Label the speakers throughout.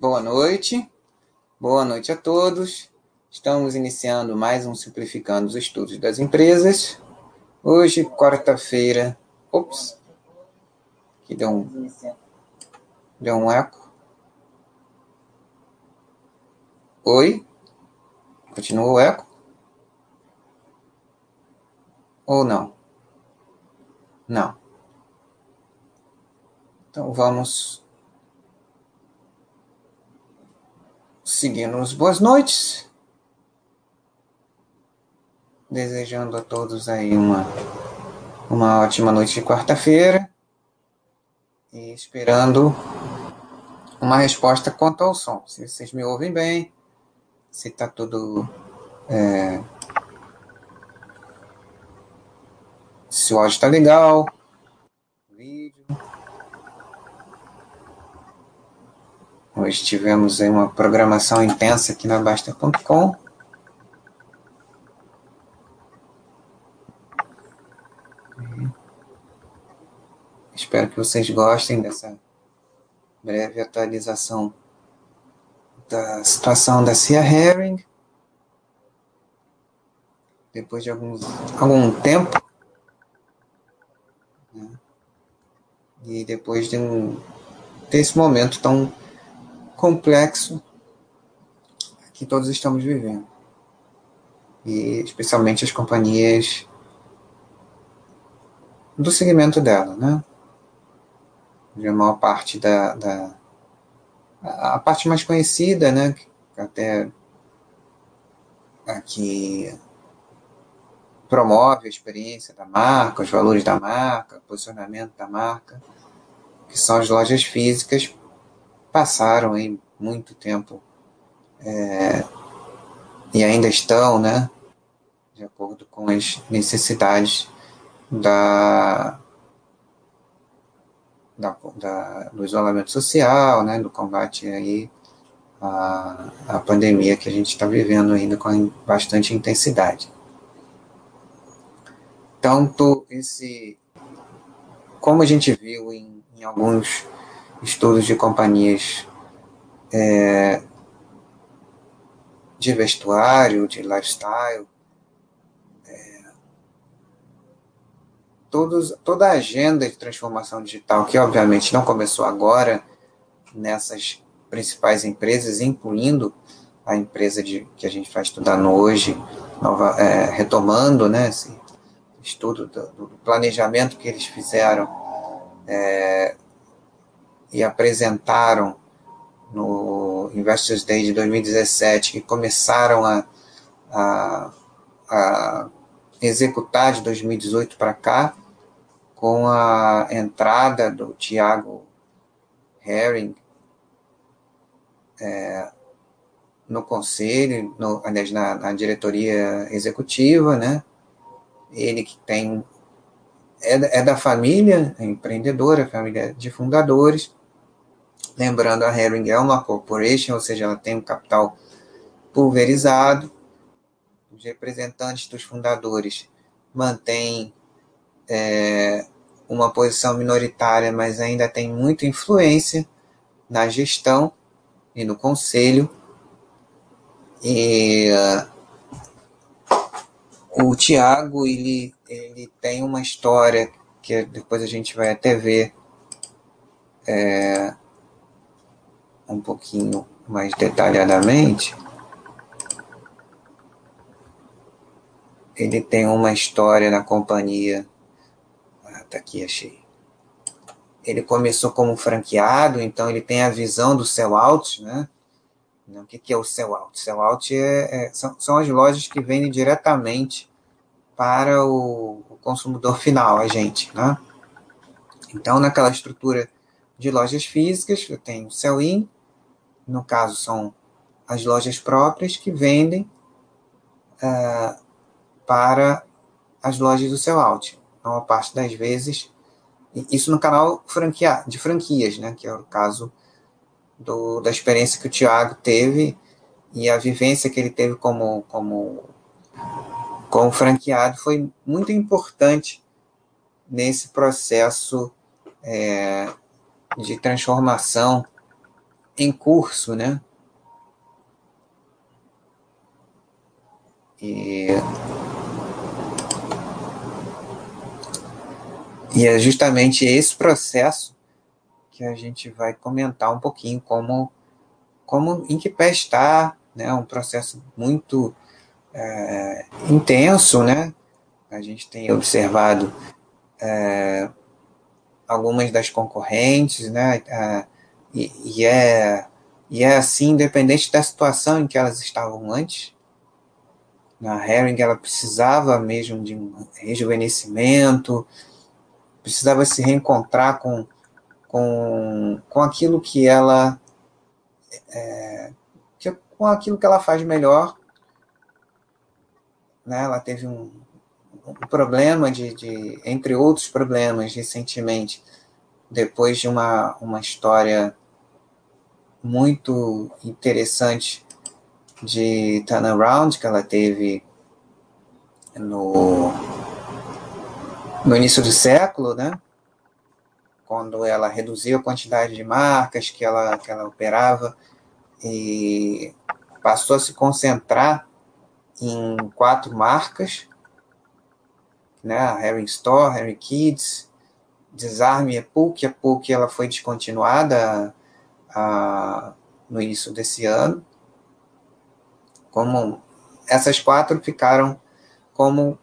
Speaker 1: Boa noite, boa noite a todos. Estamos iniciando mais um Simplificando os Estudos das Empresas. Hoje, quarta-feira. Ops! Que deu um, deu um eco. Oi? Continua o eco? Ou não? Não. Então vamos seguindo boas noites. Desejando a todos aí uma, uma ótima noite de quarta-feira. E esperando uma resposta quanto ao som. Se vocês me ouvem bem, se está tudo. É, se o áudio está legal, vídeo. Hoje tivemos uma programação intensa aqui na Basta.com. Espero que vocês gostem dessa breve atualização da situação da Cia Herring. Depois de alguns, algum tempo. Né? E depois de um, desse momento tão complexo que todos estamos vivendo. E especialmente as companhias do segmento dela, né? De maior parte da, da a parte mais conhecida, né? Até aqui promove a experiência da marca, os valores da marca, o posicionamento da marca, que são as lojas físicas passaram aí muito tempo é, e ainda estão, né, de acordo com as necessidades da, da, da do isolamento social, né, do combate aí à, à pandemia que a gente está vivendo ainda com bastante intensidade. Tanto esse, como a gente viu em, em alguns estudos de companhias é, de vestuário, de lifestyle, é, todos, toda a agenda de transformação digital, que obviamente não começou agora nessas principais empresas, incluindo a empresa de, que a gente está estudando hoje, nova, é, retomando né, esse estudo do, do, planejamento que eles fizeram é, e apresentaram no Investors Day de 2017, que começaram a, a, a executar de 2018 para cá, com a entrada do Tiago Herring é, no conselho, no, aliás, na, na, diretoria executiva, né? Ele que tem é, é da família é empreendedora, família de fundadores, Lembrando, a Herring é uma corporation, ou seja, ela tem um capital pulverizado. Os representantes dos fundadores mantêm é, uma posição minoritária, mas ainda tem muita influência na gestão e no conselho. E uh, o Tiago, ele, ele tem uma história que depois a gente vai até ver é, um pouquinho mais detalhadamente, ele tem uma história na companhia. Ah, tá aqui, achei. Ele começou como franqueado, então ele tem a visão do sell-out, né? O que, que é o sell-out? Sell-out é, é, são, são as lojas que vendem diretamente para o, o consumidor final, a gente, né? Então, naquela estrutura de lojas físicas, eu tenho sell-in, no caso são as lojas próprias que vendem uh, para as lojas do sellout. Então, a parte das vezes, isso no canal franquia, de franquias, né, que é o caso do, da experiência que o Tiago teve e a vivência que ele teve como, como, como franqueado foi muito importante nesse processo é, de transformação em curso, né? E, e é justamente esse processo que a gente vai comentar um pouquinho como, como em que pé está, né? Um processo muito é, intenso, né? A gente tem observado é, algumas das concorrentes, né? É, e, e, é, e é assim, independente da situação em que elas estavam antes. A Herring, ela precisava mesmo de um rejuvenescimento, precisava se reencontrar com, com, com aquilo que ela é, com aquilo que ela faz melhor. Né? Ela teve um, um problema de, de, entre outros problemas recentemente, depois de uma, uma história muito interessante de turnaround que ela teve no, no início do século, né? quando ela reduziu a quantidade de marcas que ela, que ela operava e passou a se concentrar em quatro marcas, né? A Harry Store, Harry Kids, Desarme a PUC. A PUC ela foi descontinuada no início desse ano. Como essas quatro ficaram como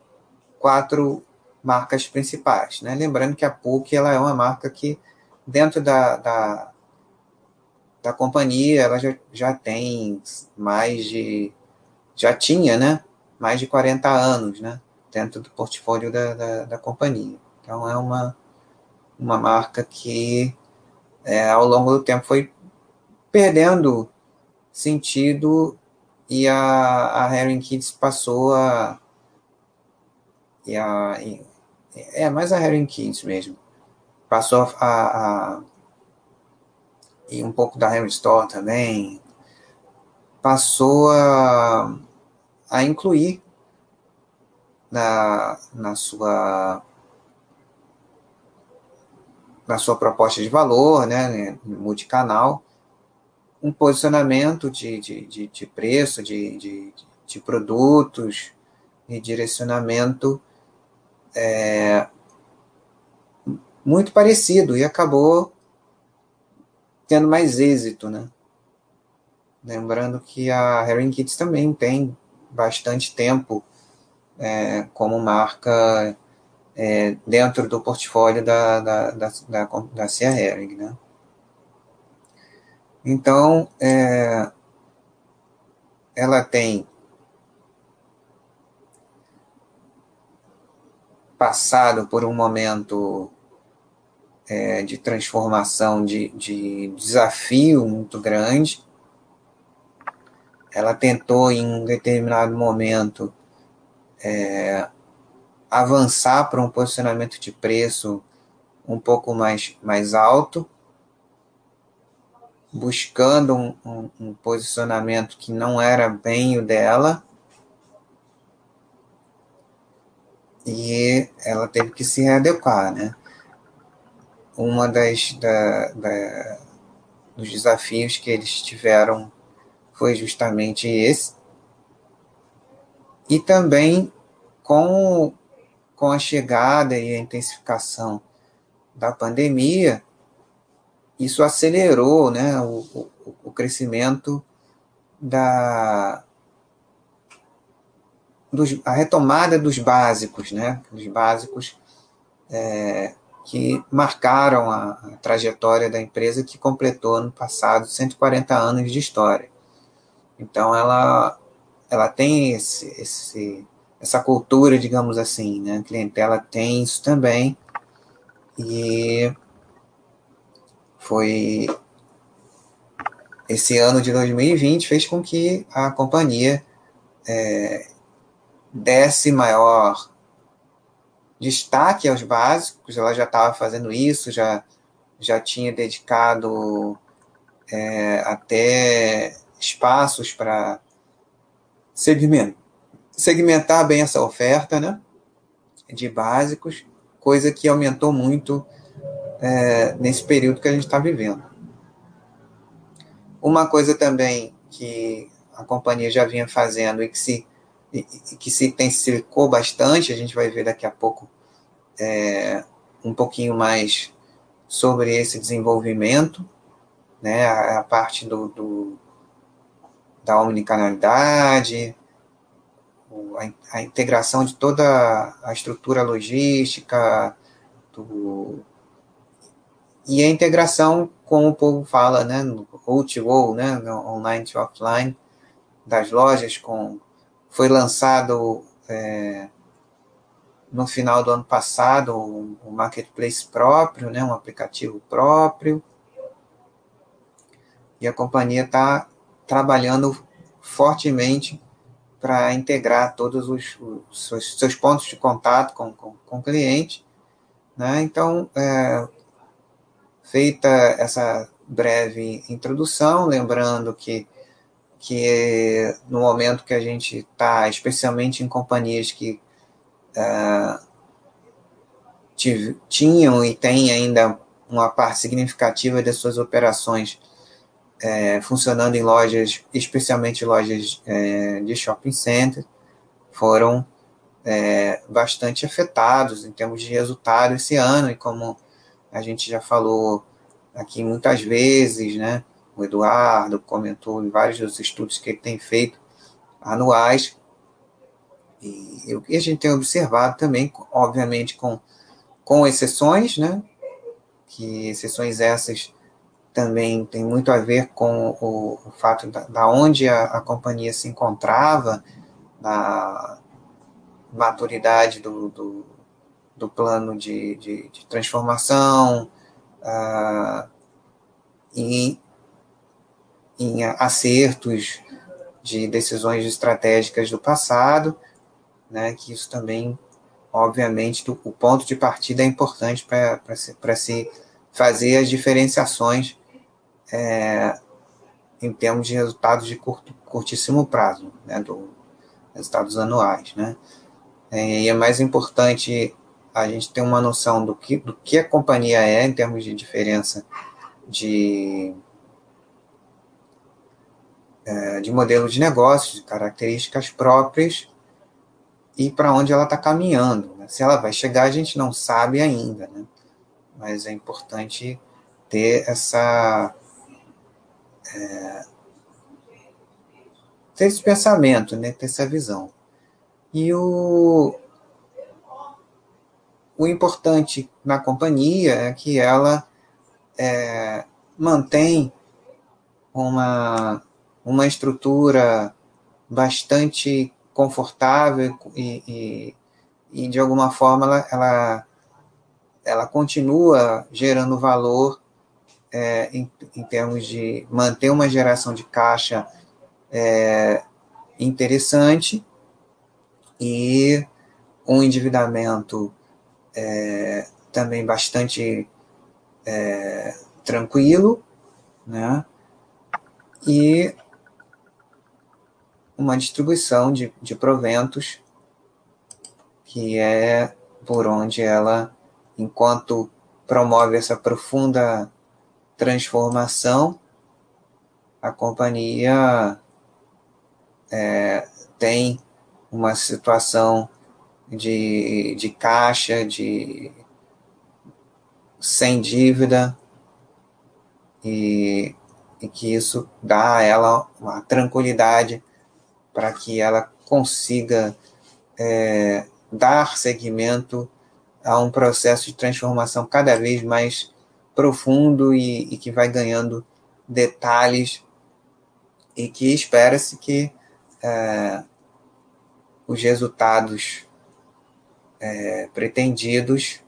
Speaker 1: quatro marcas principais, né? Lembrando que a PUC ela é uma marca que dentro da, da, da companhia ela já, já tem mais de já tinha, né? Mais de 40 anos, né? Dentro do portfólio da, da, da companhia. Então é uma uma marca que é, ao longo do tempo foi perdendo sentido e a, a Harry Kids passou a. E a é mais a Harry Kids mesmo. Passou a, a. E um pouco da Harry Store também. Passou a, a incluir na, na sua na sua proposta de valor, né, multicanal, um posicionamento de, de, de, de preço, de, de, de, produtos e direcionamento é, muito parecido e acabou tendo mais êxito, né? Lembrando que a Herring Kids também tem bastante tempo é, como marca é, dentro do portfólio da, da, da, da, da Cia Herring, né? Então, é, ela tem passado por um momento é, de transformação, de, de desafio muito grande. Ela tentou, em um determinado momento, é, avançar para um posicionamento de preço um pouco mais, mais alto, buscando um, um, um posicionamento que não era bem o dela. E ela teve que se readequar, né? Uma das da, da, dos desafios que eles tiveram foi justamente esse. E também com, com a chegada e a intensificação da pandemia, isso acelerou né, o, o, o crescimento da dos, a retomada dos básicos, né, dos básicos é, que marcaram a, a, trajetória da empresa que completou ano passado 140 anos de história. Então ela ela tem esse, esse essa cultura, digamos assim, né? A clientela tem isso também. E foi esse ano de 2020 fez com que a companhia é, desse maior destaque aos básicos, ela já estava fazendo isso, já, já tinha dedicado é, até espaços para segmentar, segmentar bem essa oferta né, de básicos, coisa que aumentou muito é, nesse período que a gente está vivendo. Uma coisa também que a companhia já vinha fazendo e que se, e, que se intensificou bastante, a gente vai ver daqui a pouco é, um pouquinho mais sobre esse desenvolvimento, né, a, a parte do, do, da omnicanalidade, a, integração de toda a estrutura logística, do, e a integração, como o povo fala, né, no O2O, né, online to offline, das lojas, com, foi lançado é, no final do ano passado um, um marketplace próprio, né, um aplicativo próprio, e a companhia está trabalhando fortemente para integrar todos os, os seus, seus, pontos de contato com, com, com o cliente. Né? Então, é, feita essa breve introdução, lembrando que, que no momento que a gente está, especialmente em companhias que é, tinham e têm ainda uma parte significativa das suas operações é, funcionando em lojas, especialmente lojas é, de shopping center, foram é, bastante afetados em termos de resultado esse ano, e como a gente já falou aqui muitas vezes, né? O Eduardo comentou em vários dos estudos que ele tem feito anuais, e o que a gente tem observado também, obviamente com, com exceções, né? Que exceções essas também tem muito a ver com o, o fato da, da onde a, a, companhia se encontrava, na maturidade do, do, do plano de, de, de transformação, uh, e em acertos de decisões estratégicas do passado, né, que isso também, obviamente, do, o ponto de partida é importante para se, se fazer as diferenciações é, em termos de resultados de curto, curtíssimo prazo, né, do, resultados anuais, né? É, e é mais importante a gente ter uma noção do que, do que a companhia é em termos de diferença de, é, de modelo de negócio, de características próprias e para onde ela está caminhando. Né? Se ela vai chegar, a gente não sabe ainda, né? mas é importante ter essa é, ter esse pensamento, né, ter essa visão. E o, o importante na companhia é que ela é, mantém uma, uma estrutura bastante confortável e, e, e de alguma forma ela, ela, ela continua gerando valor é, em, em, termos de manter uma geração de caixa é, interessante e um endividamento é, também bastante é, tranquilo, né? E uma distribuição de, de proventos que é por onde ela, enquanto promove essa profunda transformação, a companhia é, tem uma situação de, de caixa, de sem dívida, e, e que isso dá a ela uma tranquilidade para que ela consiga é, dar seguimento a um processo de transformação cada vez mais profundo e, e que vai ganhando detalhes e que espera-se que é, os resultados é, pretendidos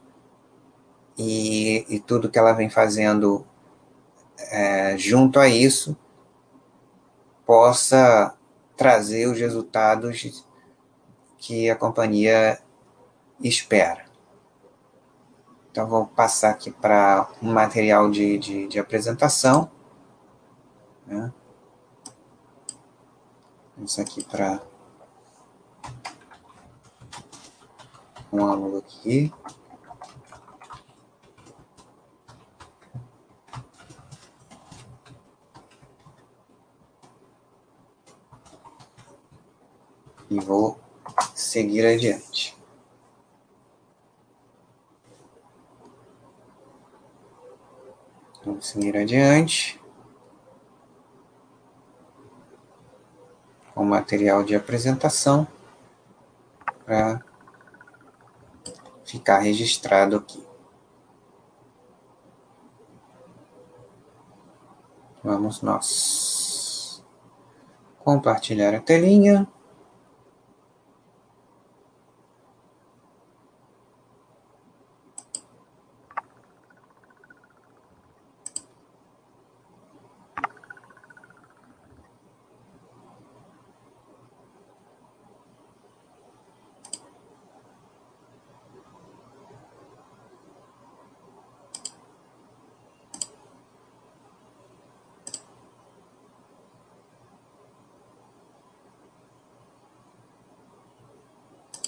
Speaker 1: e, e, tudo que ela vem fazendo é, junto a isso possa trazer os resultados que a companhia espera. Então, vou passar aqui para um material de, de, de apresentação. Né? Isso aqui para um aluno aqui. E vou seguir adiante. Seguir adiante. Com material de apresentação para ficar registrado aqui. Vamos nós compartilhar a telinha.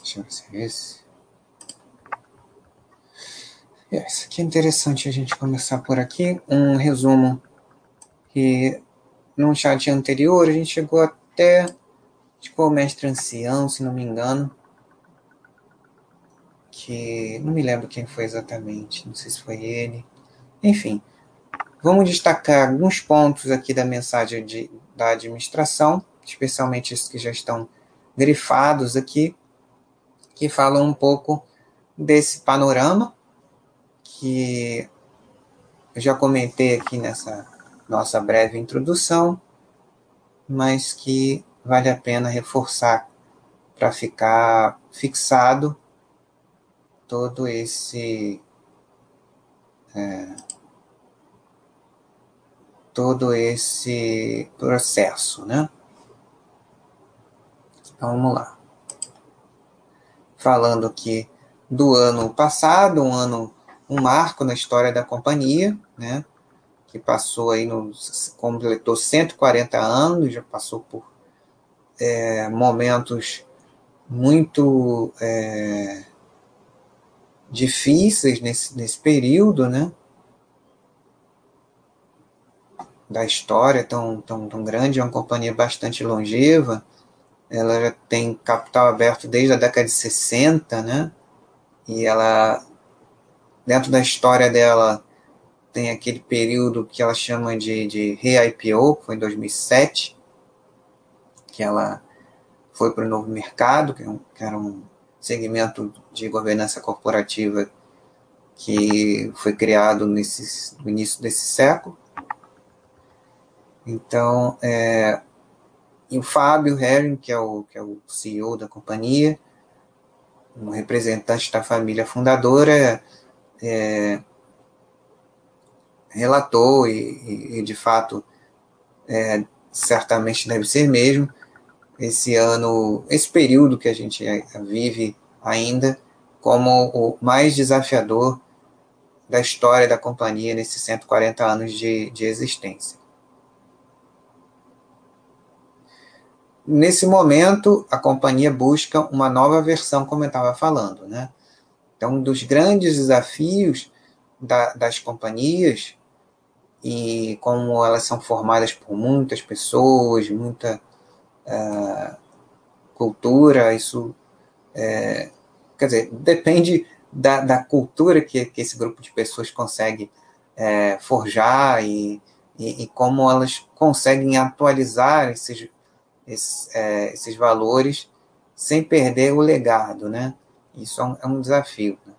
Speaker 1: Deixa eu ver se é esse. É, isso aqui é interessante a gente começar por aqui. Um resumo que no chat anterior a gente chegou até tipo, o mestre ancião, se não me engano. Que não me lembro quem foi exatamente, não sei se foi ele. Enfim, vamos destacar alguns pontos aqui da mensagem de, da administração, especialmente esses que já estão grifados aqui que falam um pouco desse panorama que eu já comentei aqui nessa nossa breve introdução, mas que vale a pena reforçar para ficar fixado todo esse é, todo esse processo, né? Então, vamos lá falando aqui do ano passado, um ano, um marco na história da companhia, né? Que passou aí, no, completou 140 anos, já passou por é, momentos muito é, difíceis nesse, nesse período, né? Da história tão, tão, tão grande, é uma companhia bastante longeva, ela já tem capital aberto desde a década de 60, né? E ela, dentro da história dela, tem aquele período que ela chama de, de re-IPO, que foi em 2007, que ela foi para o novo mercado, que, é que era um segmento de governança corporativa que foi criado nesse, no início desse século. Então, é, e o Fábio Herring, que é o, que é o CEO da companhia, um representante da família fundadora, é, relatou, e, e, de fato, é, certamente deve ser mesmo, esse ano, esse período que a gente vive ainda, como o mais desafiador da história da companhia nesses 140 anos de, de existência. Nesse momento, a companhia busca uma nova versão, como eu estava falando. Né? Então, um dos grandes desafios da, das companhias, e como elas são formadas por muitas pessoas, muita uh, cultura, isso. É, quer dizer, depende da, da cultura que, que esse grupo de pessoas consegue é, forjar e, e, e, como elas conseguem atualizar esses, esses, é, esses valores sem perder o legado, né? Isso é um, é um desafio. Né?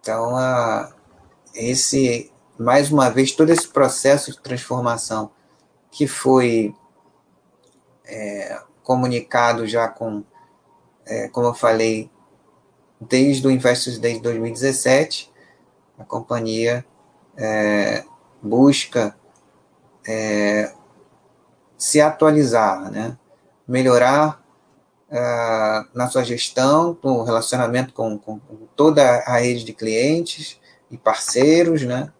Speaker 1: Então, esse, mais uma vez, todo esse processo de transformação que foi é, comunicado já com, é, como eu falei, desde o Investors Day de 2017, a companhia é, busca é, se atualizar, né? melhorar uh, na sua gestão, no relacionamento com, com, toda a rede de clientes e parceiros, né?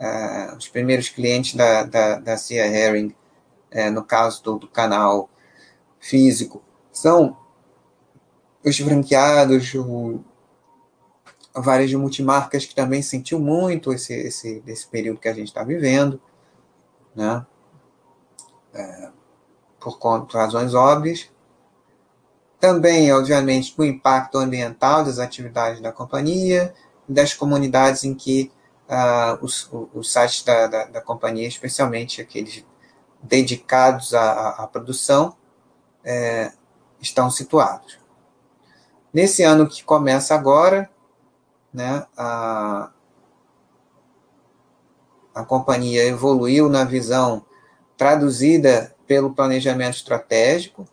Speaker 1: Uh, os primeiros clientes da, da, da Cia Herring, uh, no caso do, do, canal físico, são os franqueados, o, a varejo multimarcas que também sentiu muito esse, esse, esse período que a gente está vivendo, né? por, por razões óbvias. Também, obviamente, o impacto ambiental das atividades da companhia das comunidades em que uh, os, os sites da, da, da, companhia, especialmente aqueles dedicados à, à produção, é, estão situados. Nesse ano que começa agora, né, a, a companhia evoluiu na visão traduzida pelo planejamento estratégico,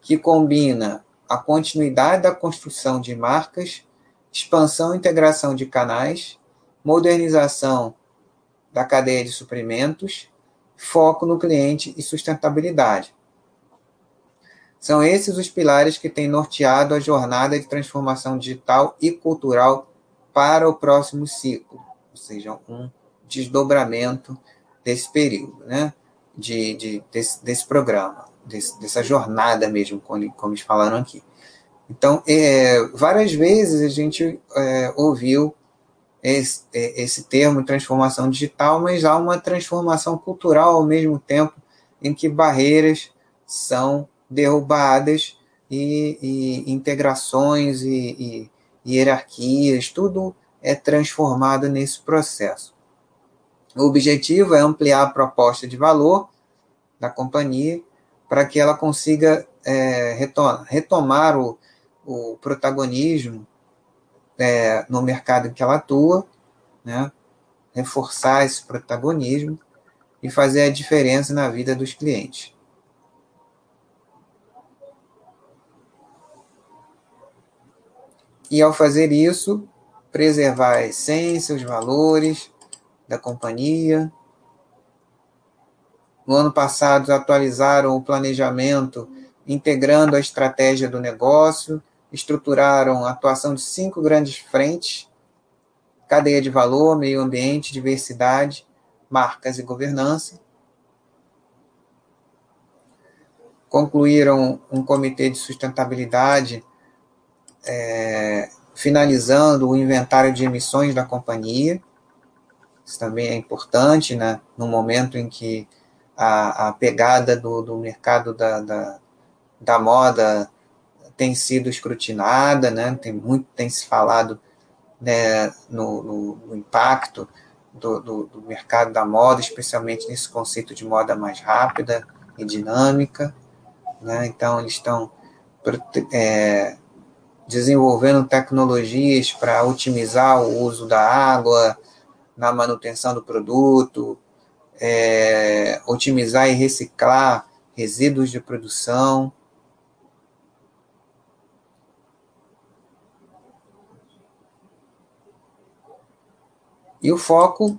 Speaker 1: que combina a continuidade da construção de marcas, expansão e integração de canais, modernização da cadeia de suprimentos, foco no cliente e sustentabilidade. São esses os pilares que têm norteado a jornada de transformação digital e cultural para o próximo ciclo, ou seja, um desdobramento desse período, né? de, de desse, desse programa, desse, dessa jornada mesmo, como, como eles falaram aqui. Então, é, várias vezes a gente é, ouviu esse, é, esse termo transformação digital, mas há uma transformação cultural ao mesmo tempo em que barreiras são derrubadas e, e integrações e, e hierarquias, tudo é transformado nesse processo. O objetivo é ampliar a proposta de valor da companhia para que ela consiga é, retomar o, o protagonismo é, no mercado em que ela atua, né? reforçar esse protagonismo e fazer a diferença na vida dos clientes. E ao fazer isso, preservar a essência, os valores da companhia. No ano passado, atualizaram o planejamento, integrando a estratégia do negócio, estruturaram a atuação de cinco grandes frentes: cadeia de valor, meio ambiente, diversidade, marcas e governança. Concluíram um comitê de sustentabilidade é, finalizando o inventário de emissões da companhia. Isso também é importante, né, no momento em que a, a pegada do, do mercado da, da, da, moda tem sido escrutinada, né, tem muito tem se falado né, no, no, no impacto do, do, do, mercado da moda, especialmente nesse conceito de moda mais rápida e dinâmica. Né? Então, eles estão é, desenvolvendo tecnologias para otimizar o uso da água na manutenção do produto, é, otimizar e reciclar resíduos de produção. E o foco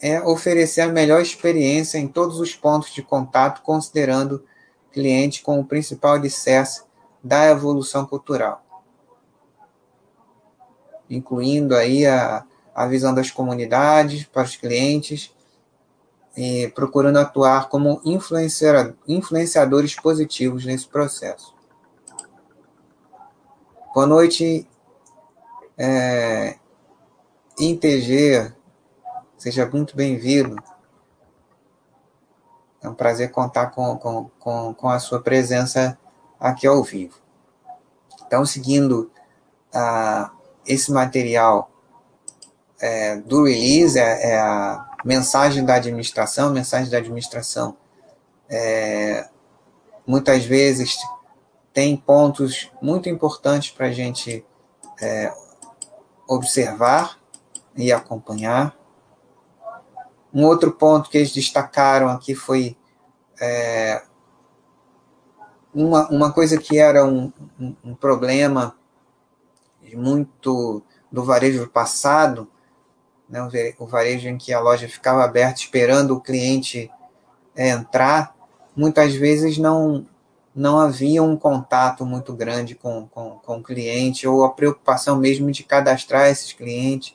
Speaker 1: é oferecer a melhor experiência em todos os pontos de contato, considerando cliente como o principal alicerce da evolução cultural, incluindo aí a, a visão das comunidades para os clientes e procurando atuar como influenciadores positivos nesse processo. Boa noite, é, seja muito bem-vindo. É um prazer contar com, com, com, com a sua presença aqui ao vivo. Então, seguindo uh, esse material é, do release, é, é, a mensagem da administração, mensagem da administração é, muitas vezes tem pontos muito importantes para a gente é, observar e acompanhar. Um outro ponto que eles destacaram aqui foi é, uma, uma coisa que era um, um, um problema muito do varejo passado, né, o varejo em que a loja ficava aberta esperando o cliente é, entrar, muitas vezes não, não havia um contato muito grande com, com, com o cliente, ou a preocupação mesmo de cadastrar esses clientes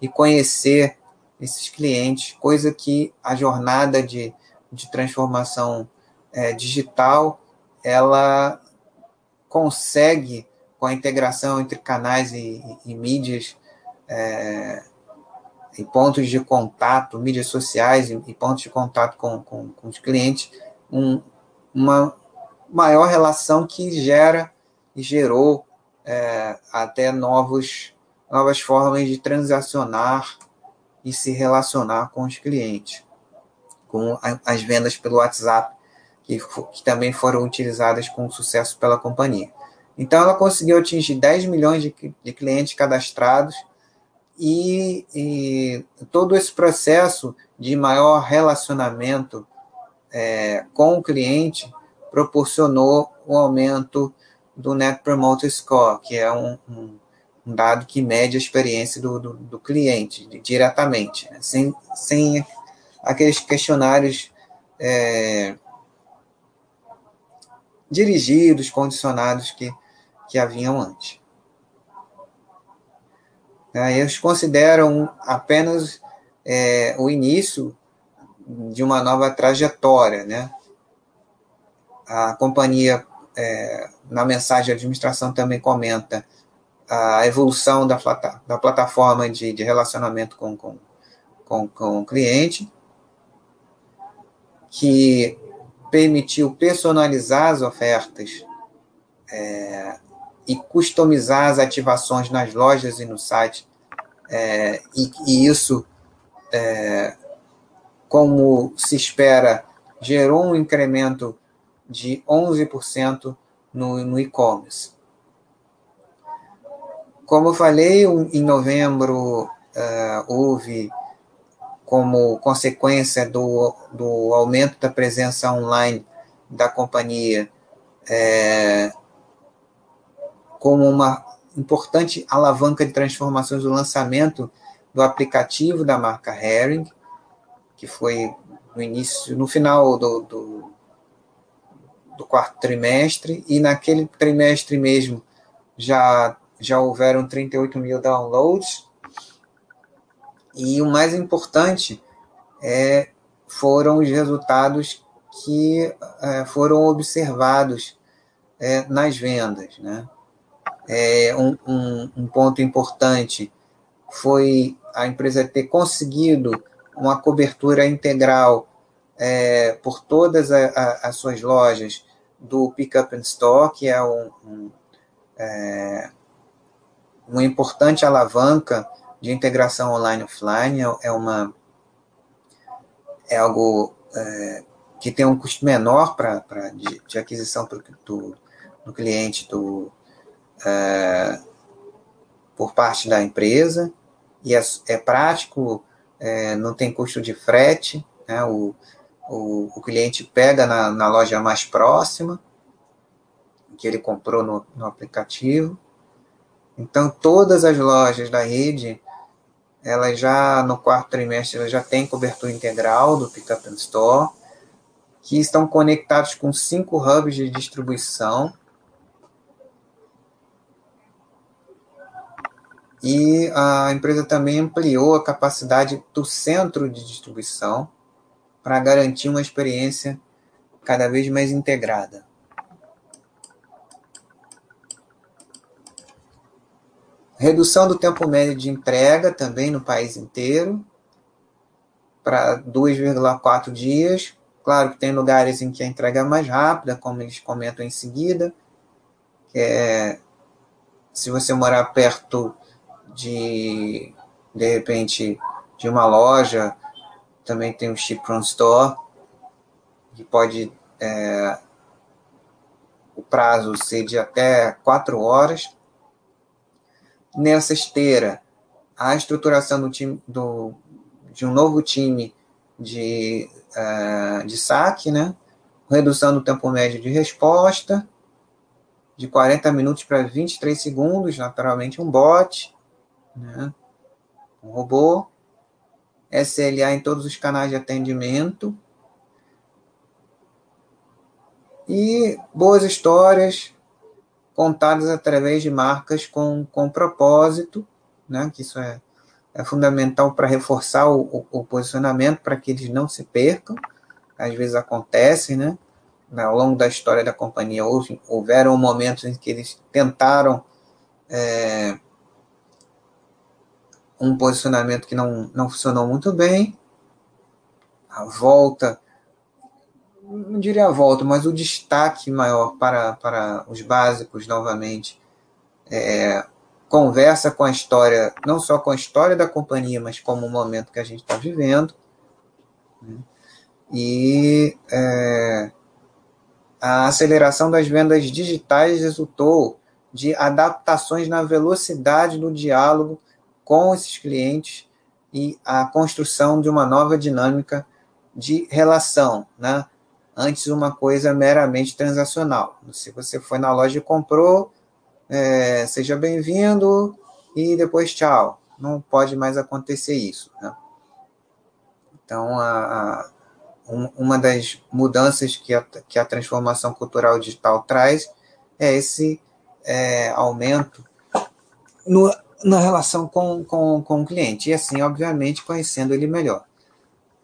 Speaker 1: e conhecer esses clientes, coisa que a jornada de, de transformação é, digital ela consegue, com a integração entre canais e, e, e mídias, é, e pontos de contato, mídias sociais e, pontos de contato com, com, com, os clientes, um, uma maior relação que gera e gerou é, até novos, novas formas de transacionar e se relacionar com os clientes, com as vendas pelo WhatsApp, que, que também foram utilizadas com sucesso pela companhia. Então, ela conseguiu atingir 10 milhões de, de clientes cadastrados e, e, todo esse processo de maior relacionamento é, com o cliente proporcionou o aumento do Net Promoter Score, que é um, um, um dado que mede a experiência do, do, do cliente diretamente, né? sem, sem aqueles questionários é, dirigidos, condicionados que, que haviam antes. É, eles consideram apenas é, o início de uma nova trajetória. Né? A companhia, é, na mensagem de administração, também comenta a evolução da, da plataforma de, de relacionamento com, com, com, com o cliente, que permitiu personalizar as ofertas é, e customizar as ativações nas lojas e no site. É, e, e, isso, é, como se espera, gerou um incremento de 11% no, no e-commerce. Como eu falei, em novembro uh, houve, como consequência do, do aumento da presença online da companhia, é, como uma importante alavanca de transformações do lançamento do aplicativo da marca Herring, que foi no início, no final do, do, do quarto trimestre, e naquele trimestre mesmo já já houveram 38 mil downloads. E o mais importante é, foram os resultados que é, foram observados é, nas vendas. Né? É, um, um, um ponto importante foi a empresa ter conseguido uma cobertura integral é, por todas a, a, as suas lojas do Pickup and Store, que é um, um, é, uma importante alavanca de integração online offline. É, é uma é algo é, que tem um custo menor para de, de, aquisição pro, do, do cliente do, é, por parte da empresa e é, é prático, é, não tem custo de frete, né, o, o, o cliente pega na, na loja mais próxima que ele comprou no, no aplicativo então, todas as lojas da rede, elas já, no quarto trimestre, já têm cobertura integral do Pickup and Store, que estão conectados com cinco hubs de distribuição. E a empresa também ampliou a capacidade do centro de distribuição para garantir uma experiência cada vez mais integrada. Redução do tempo médio de entrega também no país inteiro, para 2,4 dias. Claro que tem lugares em que a entrega é mais rápida, como eles comentam em seguida. É, se você morar perto de, de repente, de uma loja, também tem o Ship from Store, que pode é, o prazo ser de até 4 horas nessa esteira a estruturação do time, do, de um novo time de, uh, de saque, né? redução do tempo médio de resposta, de 40 minutos para 23 segundos, naturalmente um bot, né? um robô, SLA em todos os canais de atendimento, e boas histórias contadas através de marcas com, com propósito, né, que isso é, é fundamental para reforçar o, o, o posicionamento, para que eles não se percam, às vezes acontece, né, ao longo da história da companhia, houve, houveram momentos em que eles tentaram é, um posicionamento que não, não funcionou muito bem, a volta não diria a volta, mas o destaque maior para, para os básicos novamente. É, conversa com a história, não só com a história da companhia, mas como o momento que a gente está vivendo. Né? E é, a aceleração das vendas digitais resultou de adaptações na velocidade do diálogo com esses clientes e a construção de uma nova dinâmica de relação, né? Antes uma coisa meramente transacional. Se você foi na loja e comprou, é, seja bem-vindo e depois tchau. Não pode mais acontecer isso. Né? Então, a, a, um, uma das mudanças que a, que a transformação cultural digital traz é esse é, aumento no, na relação com, com, com o cliente. E assim, obviamente, conhecendo ele melhor.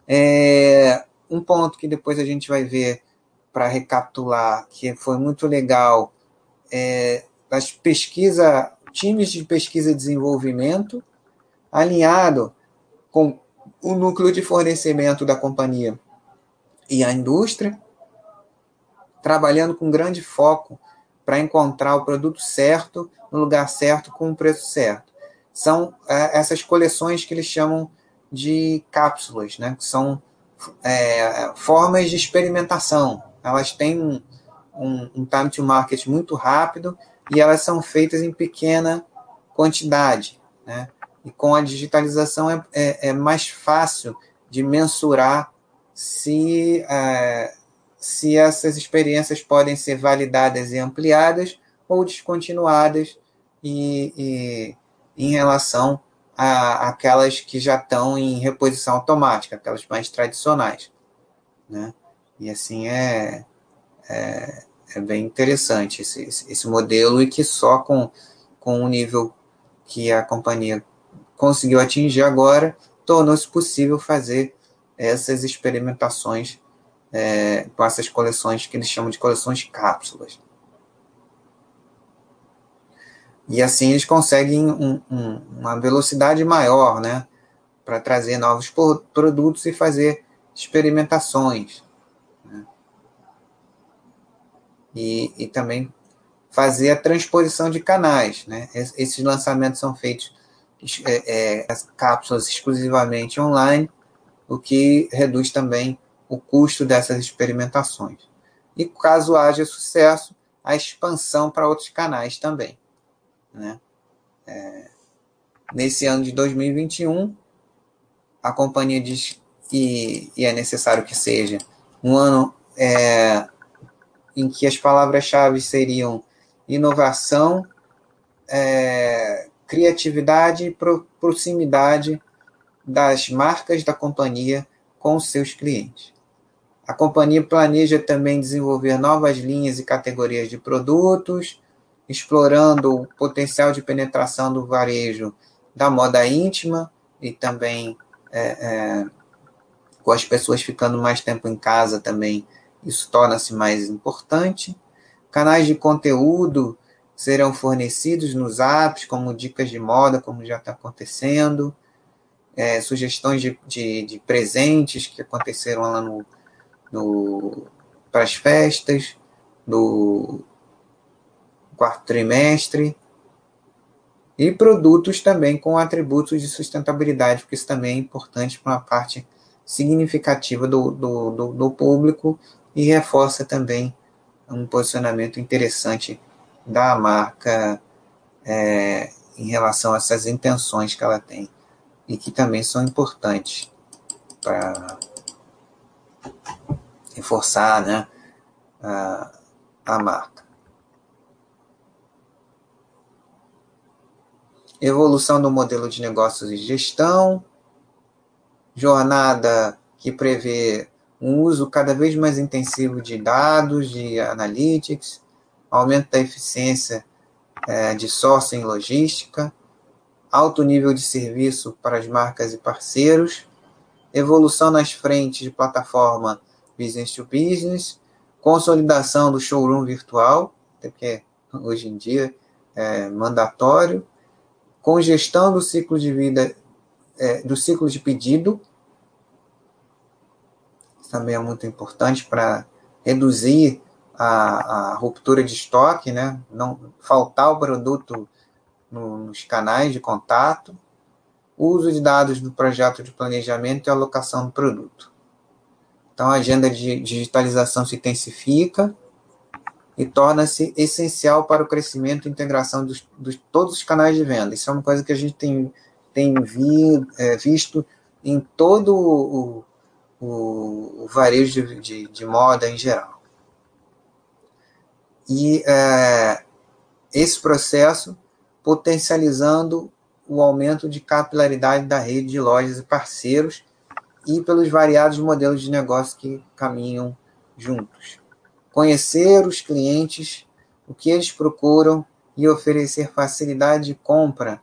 Speaker 1: É, um ponto que depois a gente vai ver para recapitular, que foi muito legal, é, das pesquisa, times de pesquisa e desenvolvimento, alinhado com o núcleo de fornecimento da companhia e a indústria, trabalhando com grande foco para encontrar o produto certo, no lugar certo, com o preço certo. São é, essas coleções que eles chamam de cápsulas, né? que são é, formas de experimentação. Elas têm um, um, time to market muito rápido e elas são feitas em pequena quantidade. Né? E com a digitalização é, é, é mais fácil de mensurar se, é, se essas experiências podem ser validadas e ampliadas ou descontinuadas e, e em relação a, aquelas que já estão em reposição automática, aquelas mais tradicionais. Né? E assim é, é, é bem interessante esse, esse modelo e que só com, com o nível que a companhia conseguiu atingir agora, tornou-se possível fazer essas experimentações é, com essas coleções que eles chamam de coleções cápsulas. E assim eles conseguem um, um, uma velocidade maior, né? Para trazer novos produtos e fazer experimentações. Né? E, e também fazer a transposição de canais. Né? Esses lançamentos são feitos é, é, as cápsulas exclusivamente online, o que reduz também o custo dessas experimentações. E caso haja sucesso, a expansão para outros canais também. Né? É, nesse ano de 2021, a companhia diz que e é necessário que seja um ano é, em que as palavras-chave seriam inovação, é, criatividade e proximidade das marcas da companhia com seus clientes. A companhia planeja também desenvolver novas linhas e categorias de produtos, explorando o potencial de penetração do varejo da moda íntima e também é, é, com as pessoas ficando mais tempo em casa também, isso torna-se mais importante. Canais de conteúdo serão fornecidos nos apps, como dicas de moda, como já está acontecendo, é, sugestões de, de, de, presentes que aconteceram lá no, no para as festas, no, quarto trimestre, e produtos também com atributos de sustentabilidade, porque isso também é importante para uma parte significativa do, do, do, do público e reforça também um posicionamento interessante da marca é, em relação a essas intenções que ela tem e que também são importantes para reforçar né, a, a marca. Evolução do modelo de negócios e gestão, jornada que prevê um uso cada vez mais intensivo de dados, de analytics, aumento da eficiência é, de sourcing e logística, alto nível de serviço para as marcas e parceiros, evolução nas frentes de plataforma business to business, consolidação do showroom virtual, porque hoje em dia é mandatório, congestão do ciclo de vida, é, do ciclo de pedido, isso também é muito importante para reduzir a, a, ruptura de estoque, né? não faltar o produto no, nos canais de contato, uso de dados do projeto de planejamento e alocação do produto. Então, a agenda de digitalização se intensifica e torna-se essencial para o crescimento e integração dos, dos todos os canais de venda. Isso é uma coisa que a gente tem, tem vi, é, visto em todo o, o, o varejo de, de, de, moda em geral. E é, esse processo potencializando o aumento de capilaridade da rede de lojas e parceiros e pelos variados modelos de negócio que caminham juntos. Conhecer os clientes, o que eles procuram e oferecer facilidade de compra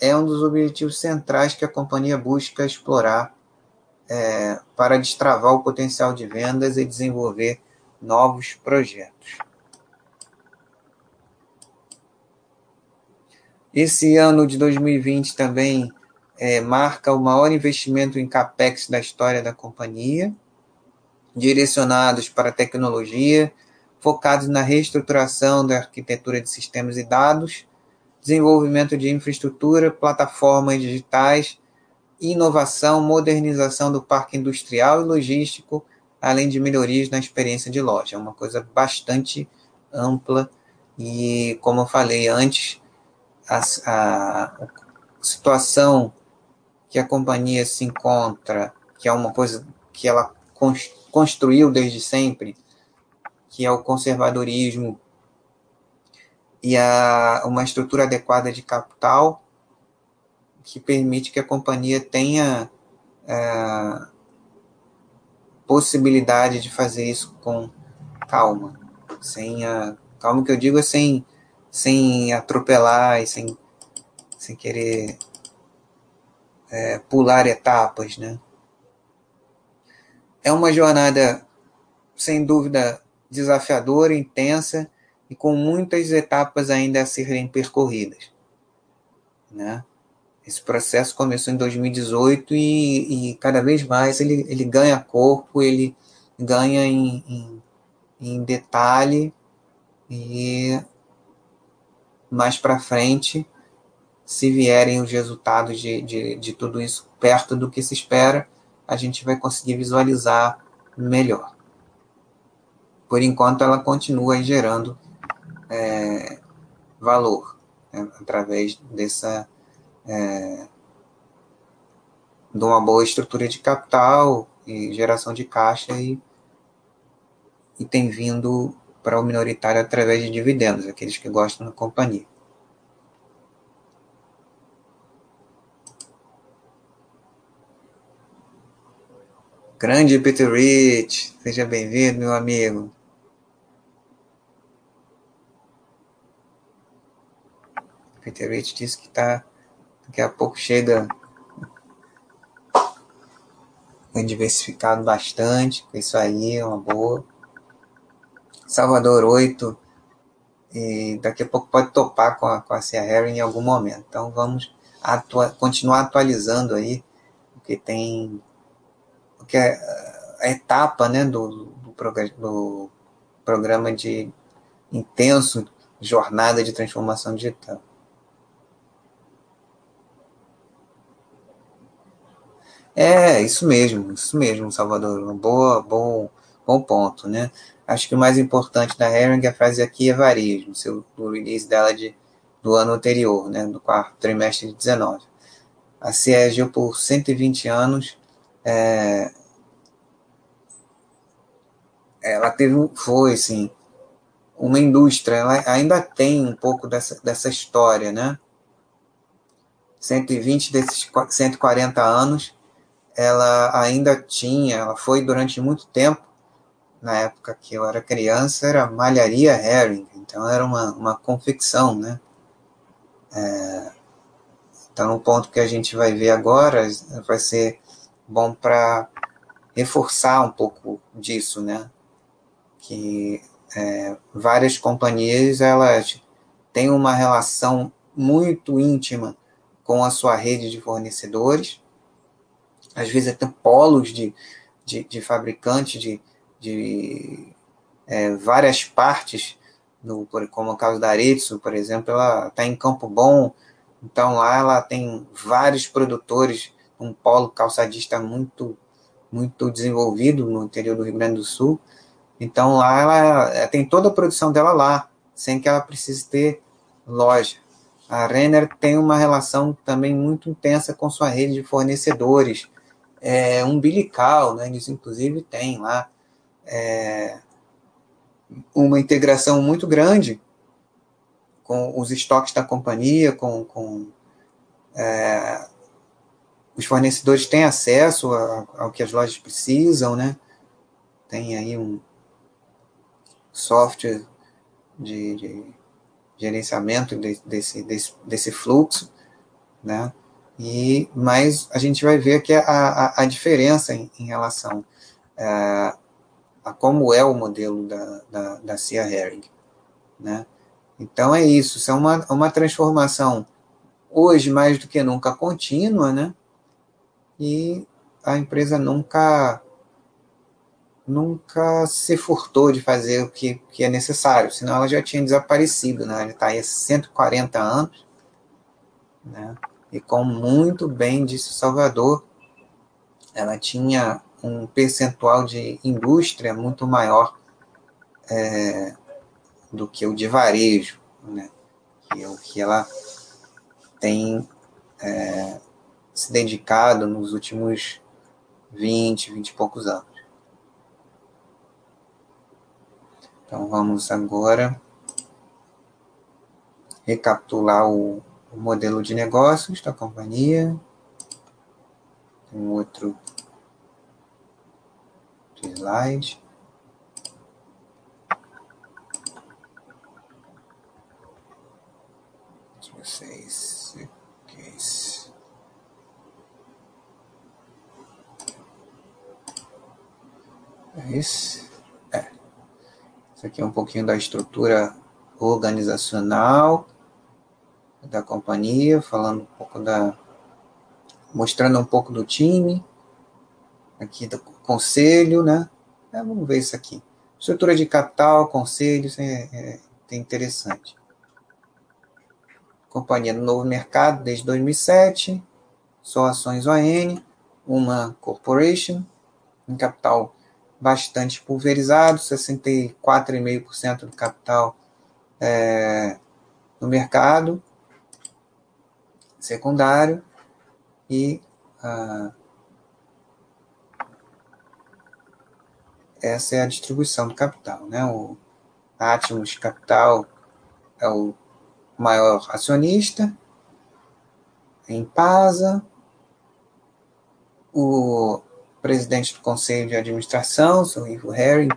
Speaker 1: é um dos objetivos centrais que a companhia busca explorar é, para destravar o potencial de vendas e desenvolver novos projetos. Esse ano de 2020 também é, marca o maior investimento em capex da história da companhia, direcionados para a tecnologia, focados na reestruturação da arquitetura de sistemas e dados, desenvolvimento de infraestrutura, plataformas digitais, inovação, modernização do parque industrial e logístico, além de melhorias na experiência de loja. É uma coisa bastante ampla e, como eu falei antes, a, a situação que a companhia se encontra, que é uma coisa que ela construiu desde sempre, que é o conservadorismo e a, uma estrutura adequada de capital que permite que a companhia tenha é, possibilidade de fazer isso com calma, sem a calma que eu digo é sem sem atropelar e sem sem querer é, pular etapas, né? É uma jornada sem dúvida desafiadora, intensa e com muitas etapas ainda a serem percorridas. Né? Esse processo começou em 2018 e, e cada vez mais ele, ele ganha corpo, ele ganha em, em, em detalhe e mais para frente, se vierem os resultados de, de, de tudo isso perto do que se espera, a gente vai conseguir visualizar melhor. Por enquanto, ela continua gerando é, valor né, através dessa é, de uma boa estrutura de capital e geração de caixa e, e tem vindo para o minoritário através de dividendos, aqueles que gostam da companhia. Grande Peter Rich, seja bem-vindo, meu amigo. Peter Rich disse que está daqui a pouco chega tem diversificado bastante, isso aí é uma boa. Salvador 8, e daqui a pouco pode topar com a, com a Harry em algum momento. Então vamos atua continuar atualizando aí o que tem que é a etapa né, do, do, do programa de intenso jornada de transformação digital. É, isso mesmo, isso mesmo, Salvador. Um boa, bom, bom ponto, né? Acho que o mais importante da Herring, a frase aqui é varejo, seu, do release dela de, do ano anterior, né? Do quarto trimestre de 19. A CEGIL por 120 anos é, ela teve, foi assim, uma indústria, ela ainda tem um pouco dessa, dessa história, né? 120 desses 140 anos, ela ainda tinha, ela foi durante muito tempo, na época que eu era criança, era malharia herring, então era uma, uma confecção, né? É, então, o ponto que a gente vai ver agora vai ser bom para reforçar um pouco disso, né? Que é, várias companhias elas têm uma relação muito íntima com a sua rede de fornecedores, às vezes até polos de, de, de fabricantes de, de é, várias partes, no, como o caso da Aretsu, por exemplo, ela está em Campo Bom, então lá ela tem vários produtores, um polo calçadista muito muito desenvolvido no interior do Rio Grande do Sul. Então lá ela tem toda a produção dela lá, sem que ela precise ter loja. A Renner tem uma relação também muito intensa com sua rede de fornecedores, é, umbilical, né? Eles inclusive têm lá é, uma integração muito grande com os estoques da companhia, com, com é, os fornecedores têm acesso ao que as lojas precisam, né? Tem aí um software de, de gerenciamento de, desse, desse, desse fluxo, né? E, mas a gente vai ver aqui a, a, a diferença em, em relação a, a, como é o modelo da, da, da Cia Herring, né? Então é isso, isso é uma, uma transformação hoje mais do que nunca contínua, né? E a empresa nunca nunca se furtou de fazer o que, que é necessário, senão ela já tinha desaparecido, né? Ela está aí há 140 anos, né? E como muito bem disse Salvador, ela tinha um percentual de indústria muito maior é, do que o de varejo, né? que é o que ela tem é, se dedicado nos últimos 20, 20 e poucos anos. Então vamos agora recapitular o, o modelo de negócios da companhia. Um outro slide. vocês. Okay. É isso. É. Isso aqui é um pouquinho da estrutura organizacional da companhia, falando um pouco da. mostrando um pouco do time, aqui do conselho, né? É, vamos ver isso aqui. Estrutura de capital, conselhos, é, é, é interessante companhia no novo mercado desde 2007, só ações ON, uma corporation, um capital bastante pulverizado, 64,5% do capital é, no mercado secundário e ah, essa é a distribuição do capital, né? O Atmos Capital é o maior acionista, em PASA, o presidente do Conselho de Administração, Sr. Ivo Harry,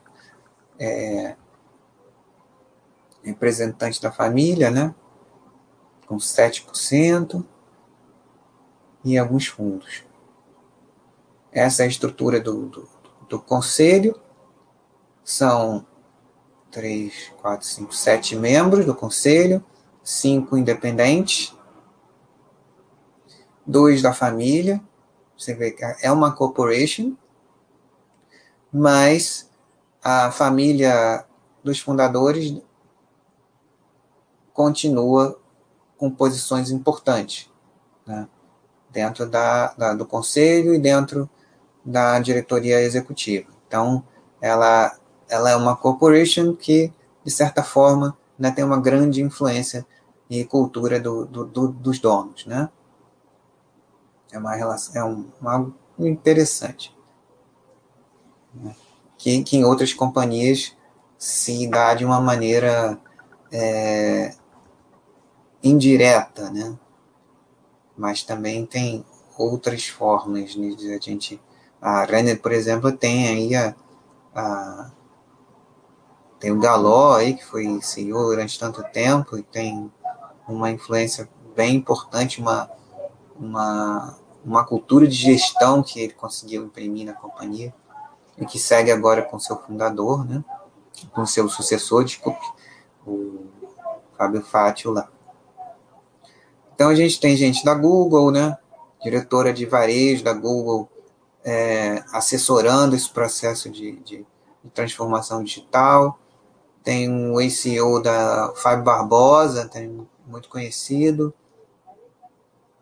Speaker 1: é, representante da família, né, com 7%, e alguns fundos. Essa é a estrutura do, do, do conselho, são 3, 4, 5, 7 membros do conselho, cinco independentes, dois da família, você vê que é uma corporation, mas a família dos fundadores continua com posições importantes né? dentro da, da, do conselho e dentro da diretoria executiva. Então, ela, ela é uma corporation que, de certa forma, né, tem uma grande influência e cultura do, do, do, dos donos, né? É uma relação, é um, interessante. Né? Que, que em outras companhias se dá de uma maneira é, indireta, né? Mas também tem outras formas né, de a gente. A Renner, por exemplo, tem aí a, a tem o Galó aí, que foi CEO durante tanto tempo, e tem uma influência bem importante, uma, uma, uma cultura de gestão que ele conseguiu imprimir na companhia, e que segue agora com seu fundador, né? com seu sucessor, desculpe, o Fábio Fátio lá. Então a gente tem gente da Google, né? diretora de varejo da Google, é, assessorando esse processo de, de de transformação digital. Tem o ACO da Fábio Barbosa, tem, muito conhecido,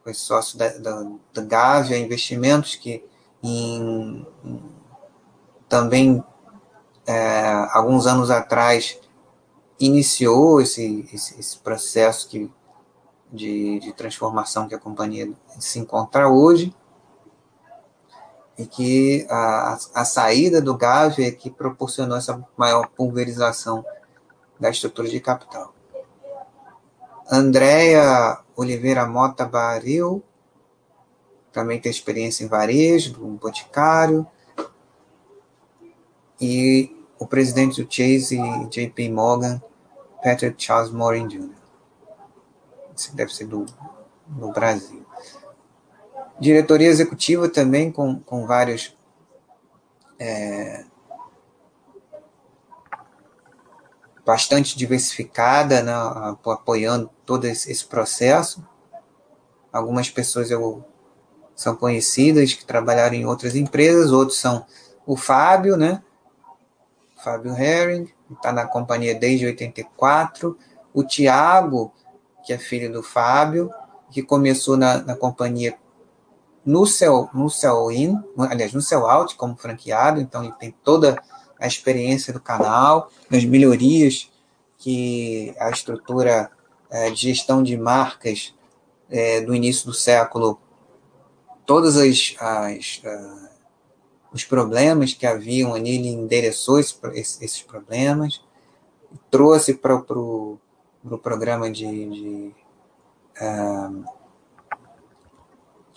Speaker 1: foi sócio da, da, da Gávea Investimentos, que em, também, é, alguns anos atrás, iniciou esse, esse, esse processo que, de, de transformação que a companhia se encontra hoje e que a, a saída do GAV é que proporcionou essa maior pulverização da estrutura de capital. Andréia Oliveira Mota Baril, também tem experiência em varejo, do Boticário, e o presidente do Chase JP Morgan, Patrick Charles Morin Jr. Esse deve ser do, do Brasil. Diretoria executiva também com, com vários é, bastante diversificada, né, apoiando todo esse processo. Algumas pessoas eu, são conhecidas que trabalharam em outras empresas, outros são o Fábio, né? Fábio Herring, está na companhia desde 84. O Tiago, que é filho do Fábio, que começou na, na companhia no Cell, no Cell In, aliás, no Cell Out como franqueado, então ele tem toda a experiência do canal, das melhorias que a estrutura é, de gestão de marcas é, do início do século, todos as, as uh, os problemas que haviam ali, ele endereçou esse, esses problemas, trouxe para o pro, pro programa de, de uh,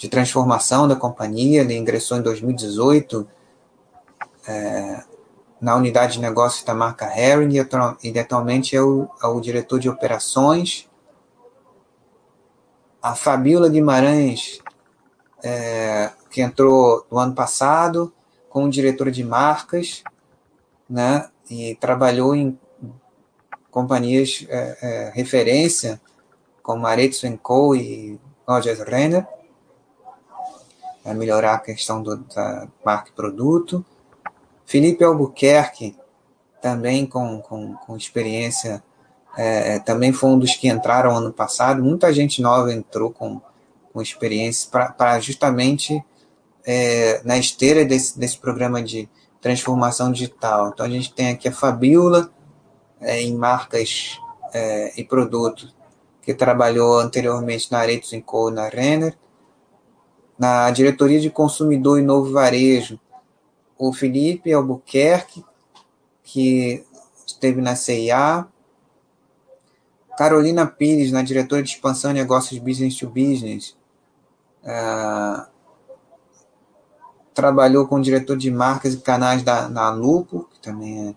Speaker 1: de transformação da companhia. Ele ingressou em 2018 é, na unidade de negócios da marca Herring e atualmente é o, é o diretor de operações. A Fabiola Guimarães, é, que entrou no ano passado como diretora de marcas, né, e trabalhou em companhias é, é, referência como Arezzo Co e Rogers Renner a melhorar a questão do, da marca e produto. Felipe Albuquerque, também com, com, com experiência, é, também foi um dos que entraram ano passado. Muita gente nova entrou com, com experiência para justamente é, na esteira desse, desse programa de transformação digital. Então, a gente tem aqui a Fabiola, é, em marcas é, e produtos, que trabalhou anteriormente na Aretos Co. na Renner, na diretoria de consumidor e novo varejo, o Felipe Albuquerque, que esteve na CIA, Carolina Pires, na diretora de expansão e negócios business to business, uh, trabalhou com o diretor de marcas e canais da, na Lupo, que também é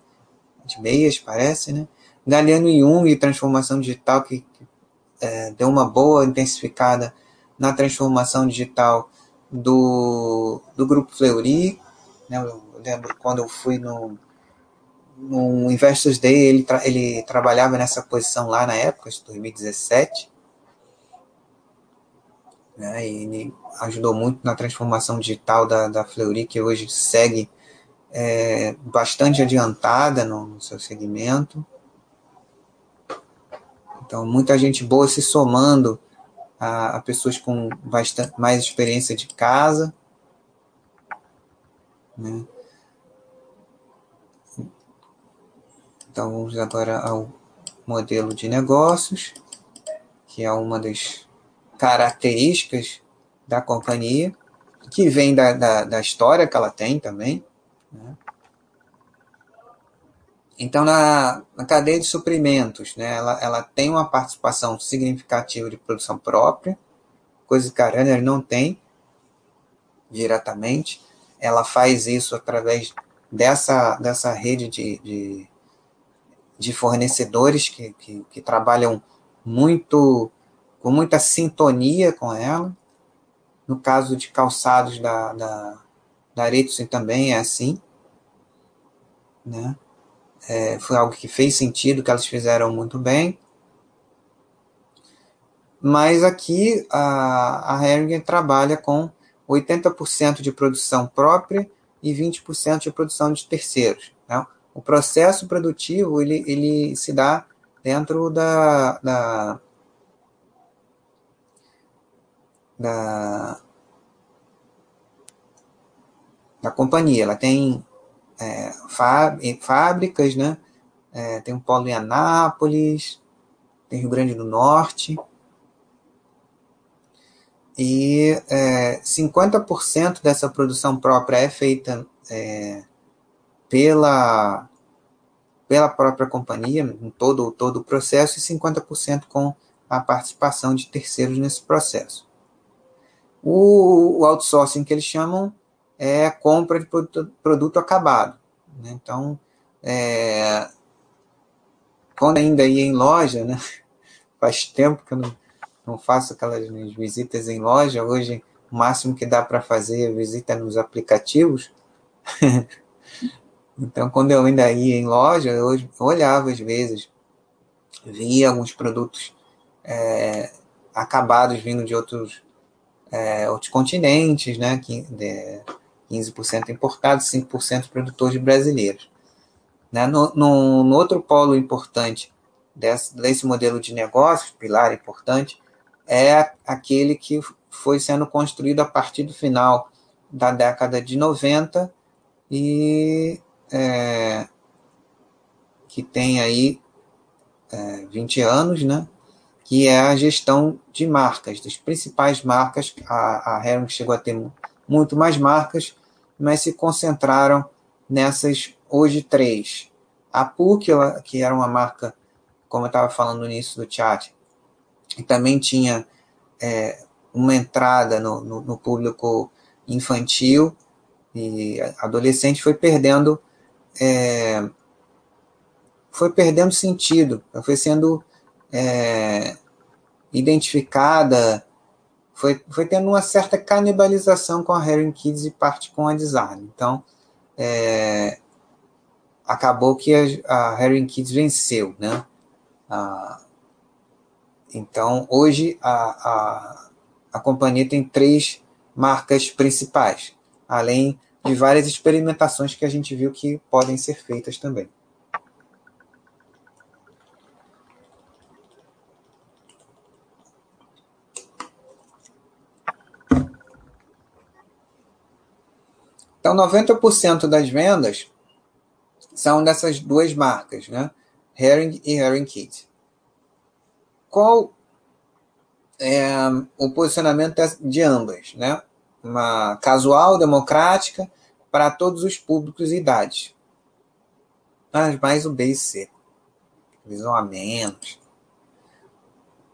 Speaker 1: de meias, parece, né? Galeano Jung, transformação digital, que, que é, deu uma boa intensificada na transformação digital do, do Grupo Fleury. Né? Eu lembro quando eu fui no, no Investors Day, ele, tra ele trabalhava nessa posição lá na época, de 2017. Né? E ele ajudou muito na transformação digital da, da Fleury, que hoje segue é, bastante adiantada no, no seu segmento. Então, muita gente boa se somando a, a pessoas com bastante, mais experiência de casa. Né? Então, vamos agora ao modelo de negócios, que é uma das características da companhia, que vem da, da, da história que ela tem também. Né? Então, na, na cadeia de suprimentos, né, ela, ela tem uma participação significativa de produção própria, coisa que a Runner não tem diretamente. Ela faz isso através dessa, dessa rede de, de, de fornecedores que, que, que, trabalham muito com muita sintonia com ela. No caso de calçados da, da, da Aretsuin também é assim. Né? é, foi algo que fez sentido, que elas fizeram muito bem. Mas aqui a, a Heringen trabalha com 80% de produção própria e 20% de produção de terceiros. Né? o processo produtivo ele, ele se dá dentro da, da, da, da companhia. Ela tem é, fábricas, né? É, tem um polo em Anápolis, tem Rio Grande do Norte. E é, 50% dessa produção própria é feita é, pela, pela própria companhia, em todo, todo o processo, e 50% com a participação de terceiros nesse processo. O, o outsourcing que eles chamam é compra de produto, produto acabado. Né? Então, é, quando ainda ia em loja, né? faz tempo que eu não, não faço aquelas visitas em loja, hoje o máximo que dá para fazer é visita nos aplicativos. então, quando eu ainda ia em loja, eu olhava às vezes, via alguns produtos é, acabados vindo de outros, é, outros continentes, né? Que, de, 15% importados, 5% produtores brasileiros. Né? No, no, no, outro polo importante desse, desse modelo de negócios, pilar importante, é aquele que foi sendo construído a partir do final da década de 90 e é, que tem aí é, 20 anos, né? que é a gestão de marcas, das principais marcas. A, a Hering chegou a ter muito mais marcas, mas se concentraram nessas hoje três. A PUC, que era uma marca, como eu estava falando no início do chat, e também tinha é, uma entrada no, no, no, público infantil e adolescente, foi perdendo é, foi perdendo sentido, foi sendo é, identificada foi, foi tendo uma certa canibalização com a Herring Kids e parte com a Design. Então, é, acabou que a, a Herring Kids venceu, né? Ah, então, hoje a, a, a companhia tem três marcas principais, além de várias experimentações que a gente viu que podem ser feitas também. Então, 90% das vendas são dessas duas marcas, né? Herring e Herring Kit. Qual é o posicionamento de ambas, né? Uma casual, democrática, para todos os públicos e idades. Mas mais o B e C. Visão a menos.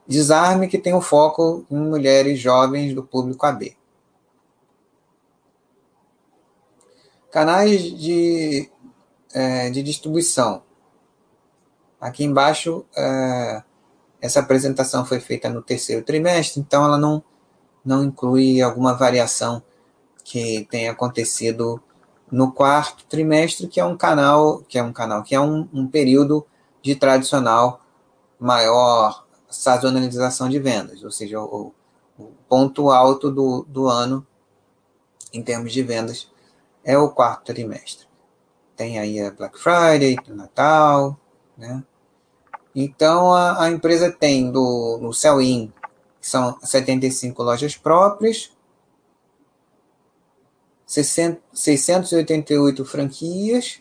Speaker 1: Desarme que tem um foco em mulheres jovens do público AB. Canais de, é, de distribuição. Aqui embaixo, é, essa apresentação foi feita no terceiro trimestre, então ela não, não inclui alguma variação que tenha acontecido no quarto trimestre, que é um canal, que é um canal, que é um, um período de tradicional maior sazonalização de vendas, ou seja, o, o ponto alto do, do ano em termos de vendas é o quarto trimestre. Tem aí a Black Friday, Natal, né? Então a, a empresa tem do, no Sell-in, são 75 lojas próprias, 688 franquias,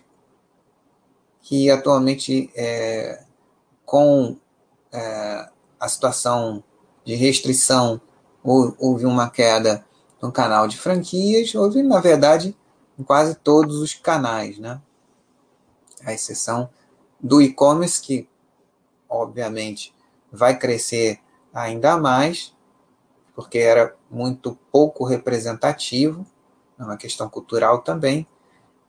Speaker 1: que atualmente, é, com é, a situação de restrição, houve uma queda no canal de franquias, houve, na verdade, em quase todos os canais, né? A exceção do e-commerce, que obviamente vai crescer ainda mais, porque era muito pouco representativo, é uma questão cultural também.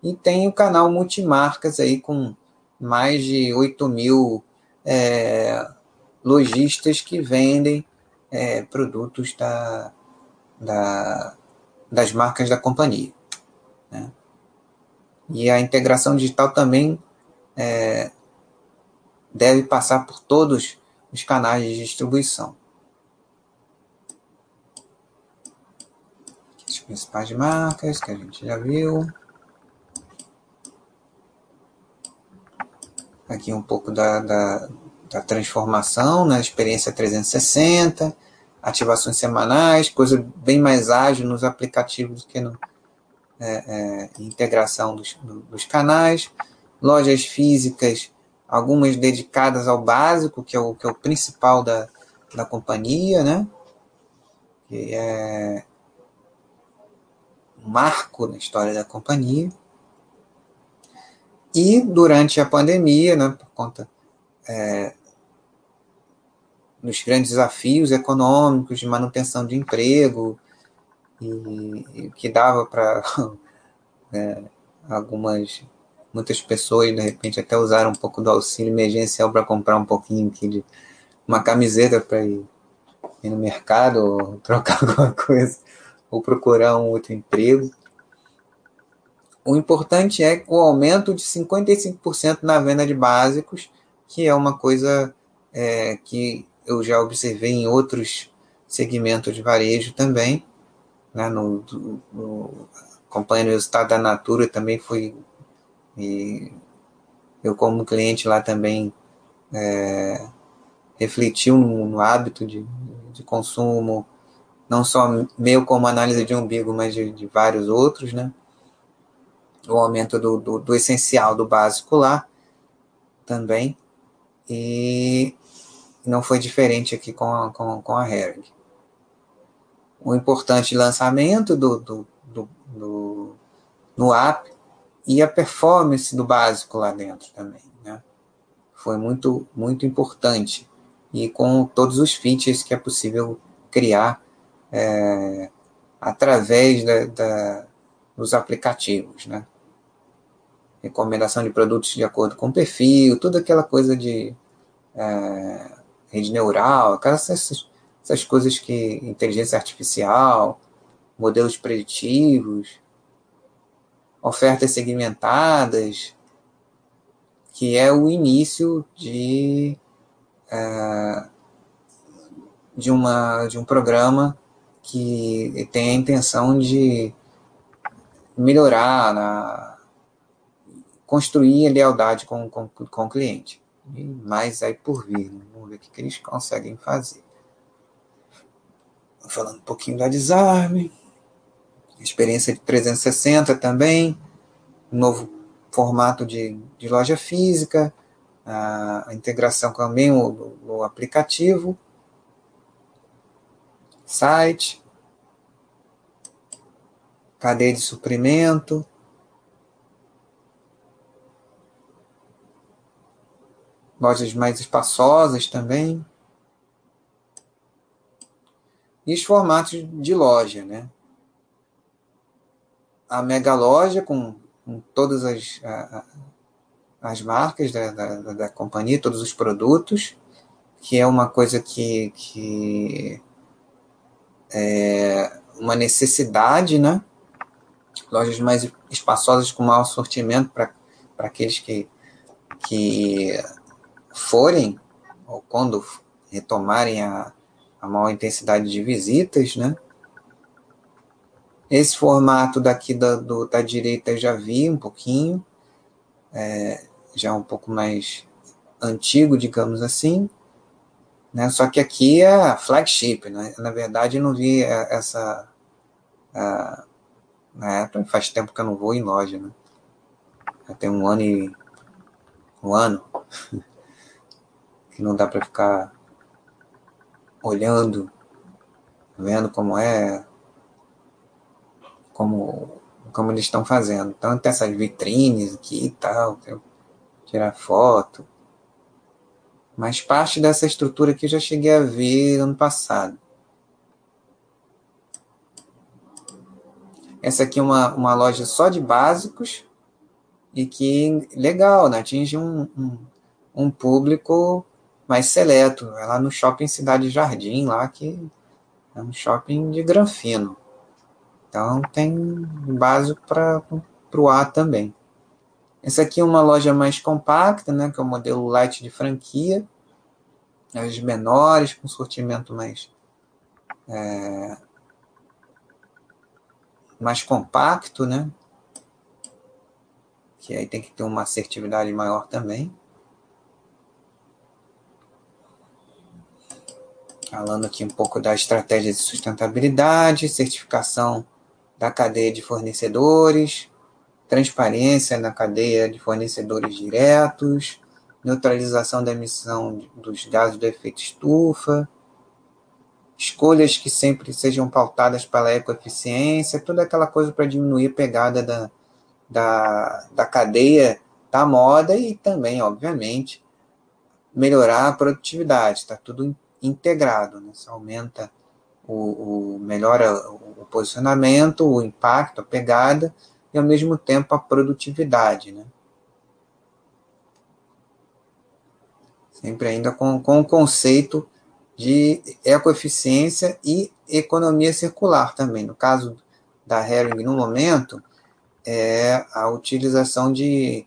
Speaker 1: E tem o canal multimarcas aí com mais de 8 mil é, lojistas que vendem é, produtos da, da, das marcas da companhia. Né? E a integração digital também é, deve passar por todos os canais de distribuição. As principais marcas que a gente já viu. aqui um pouco da, da, da transformação na experiência 360, ativações semanais, coisa bem mais ágil nos aplicativos do que no é, é, integração dos, dos canais, lojas físicas, algumas dedicadas ao básico, que é o, que é o principal da, da companhia, né? que é um marco na história da companhia. E durante a pandemia, né, por conta é, dos grandes desafios econômicos, de manutenção de emprego, e, e que dava para é, algumas, muitas pessoas, de repente, até usaram um pouco do auxílio emergencial para comprar um pouquinho aqui de uma camiseta para ir, ir no mercado, ou trocar alguma coisa, ou procurar um outro emprego. O importante é o aumento de 55% na venda de básicos, que é uma coisa é, que eu já observei em outros segmentos de varejo também. Né, no, no, acompanhando o resultado da Natura também foi. E eu, como cliente lá também, é, refletiu no, hábito de, de consumo, não só meu como análise de umbigo, mas de, de vários outros, né? o aumento do, do, do, essencial, do básico lá também. E não foi diferente aqui com a, com, com a Hering. O importante lançamento do, do, do, do, no app e a performance do básico lá dentro também. Né? Foi muito, muito importante. E com todos os features que é possível criar é, através da, da, dos aplicativos. Né? recomendação de produtos de acordo com o perfil, toda aquela coisa de é, rede neural, aquelas, essas, essas coisas que inteligência artificial, modelos preditivos, ofertas segmentadas, que é o início de, é, de, uma, de um programa que tem a intenção de melhorar na construir lealdade com, com, com o cliente. E mais aí por vir. Né? Vamos ver o que, que eles conseguem fazer. Falando um pouquinho da desarme. Experiência de 360 também. Novo formato de, de loja física. A, a integração também no, no aplicativo. Site. Cadeia de suprimento lojas mais espaçosas também. E os formatos de loja, né? A mega loja com, com todas as, a, as marcas da, da, da, companhia, todos os produtos, que é uma coisa que, que é uma necessidade, né? Lojas mais espaçosas com maior sortimento para aqueles que, que forem, ou quando retomarem a, a maior intensidade de visitas, né? Esse formato daqui da, do, da direita eu já vi um pouquinho, é, já um pouco mais antigo, digamos assim, né? Só que aqui é flagship, né? Na verdade, eu não vi é, essa. Época, faz tempo que eu não vou em loja, né? Já tem um ano e. um ano que não dá para ficar olhando, vendo como é, como, como eles estão fazendo. Tem essas vitrines aqui e tal, tirar foto. Mas parte dessa estrutura aqui eu já cheguei a ver ano passado. Essa aqui é uma, uma loja só de básicos e que legal, né? atinge um, um, um público mais seleto. É lá no shopping Cidade Jardim, lá que é um shopping de granfino. Então tem base para o A também. Essa aqui é uma loja mais compacta, né, que é o modelo light de franquia. As menores, com sortimento mais, é, mais compacto, né? Que aí tem que ter uma assertividade maior também. Falando aqui um pouco da estratégia de sustentabilidade, certificação da cadeia de fornecedores, transparência na cadeia de fornecedores diretos, neutralização da emissão dos gases do efeito estufa, escolhas que sempre sejam pautadas pela ecoeficiência, toda aquela coisa para diminuir a pegada da, da, da cadeia da moda e também, obviamente, melhorar a produtividade. Está tudo integrado, né? Isso aumenta o, o melhora o posicionamento, o impacto, a pegada e ao mesmo tempo a produtividade, né? Sempre ainda com, com o conceito de ecoeficiência e economia circular também. No caso da Hering, no momento, é a utilização de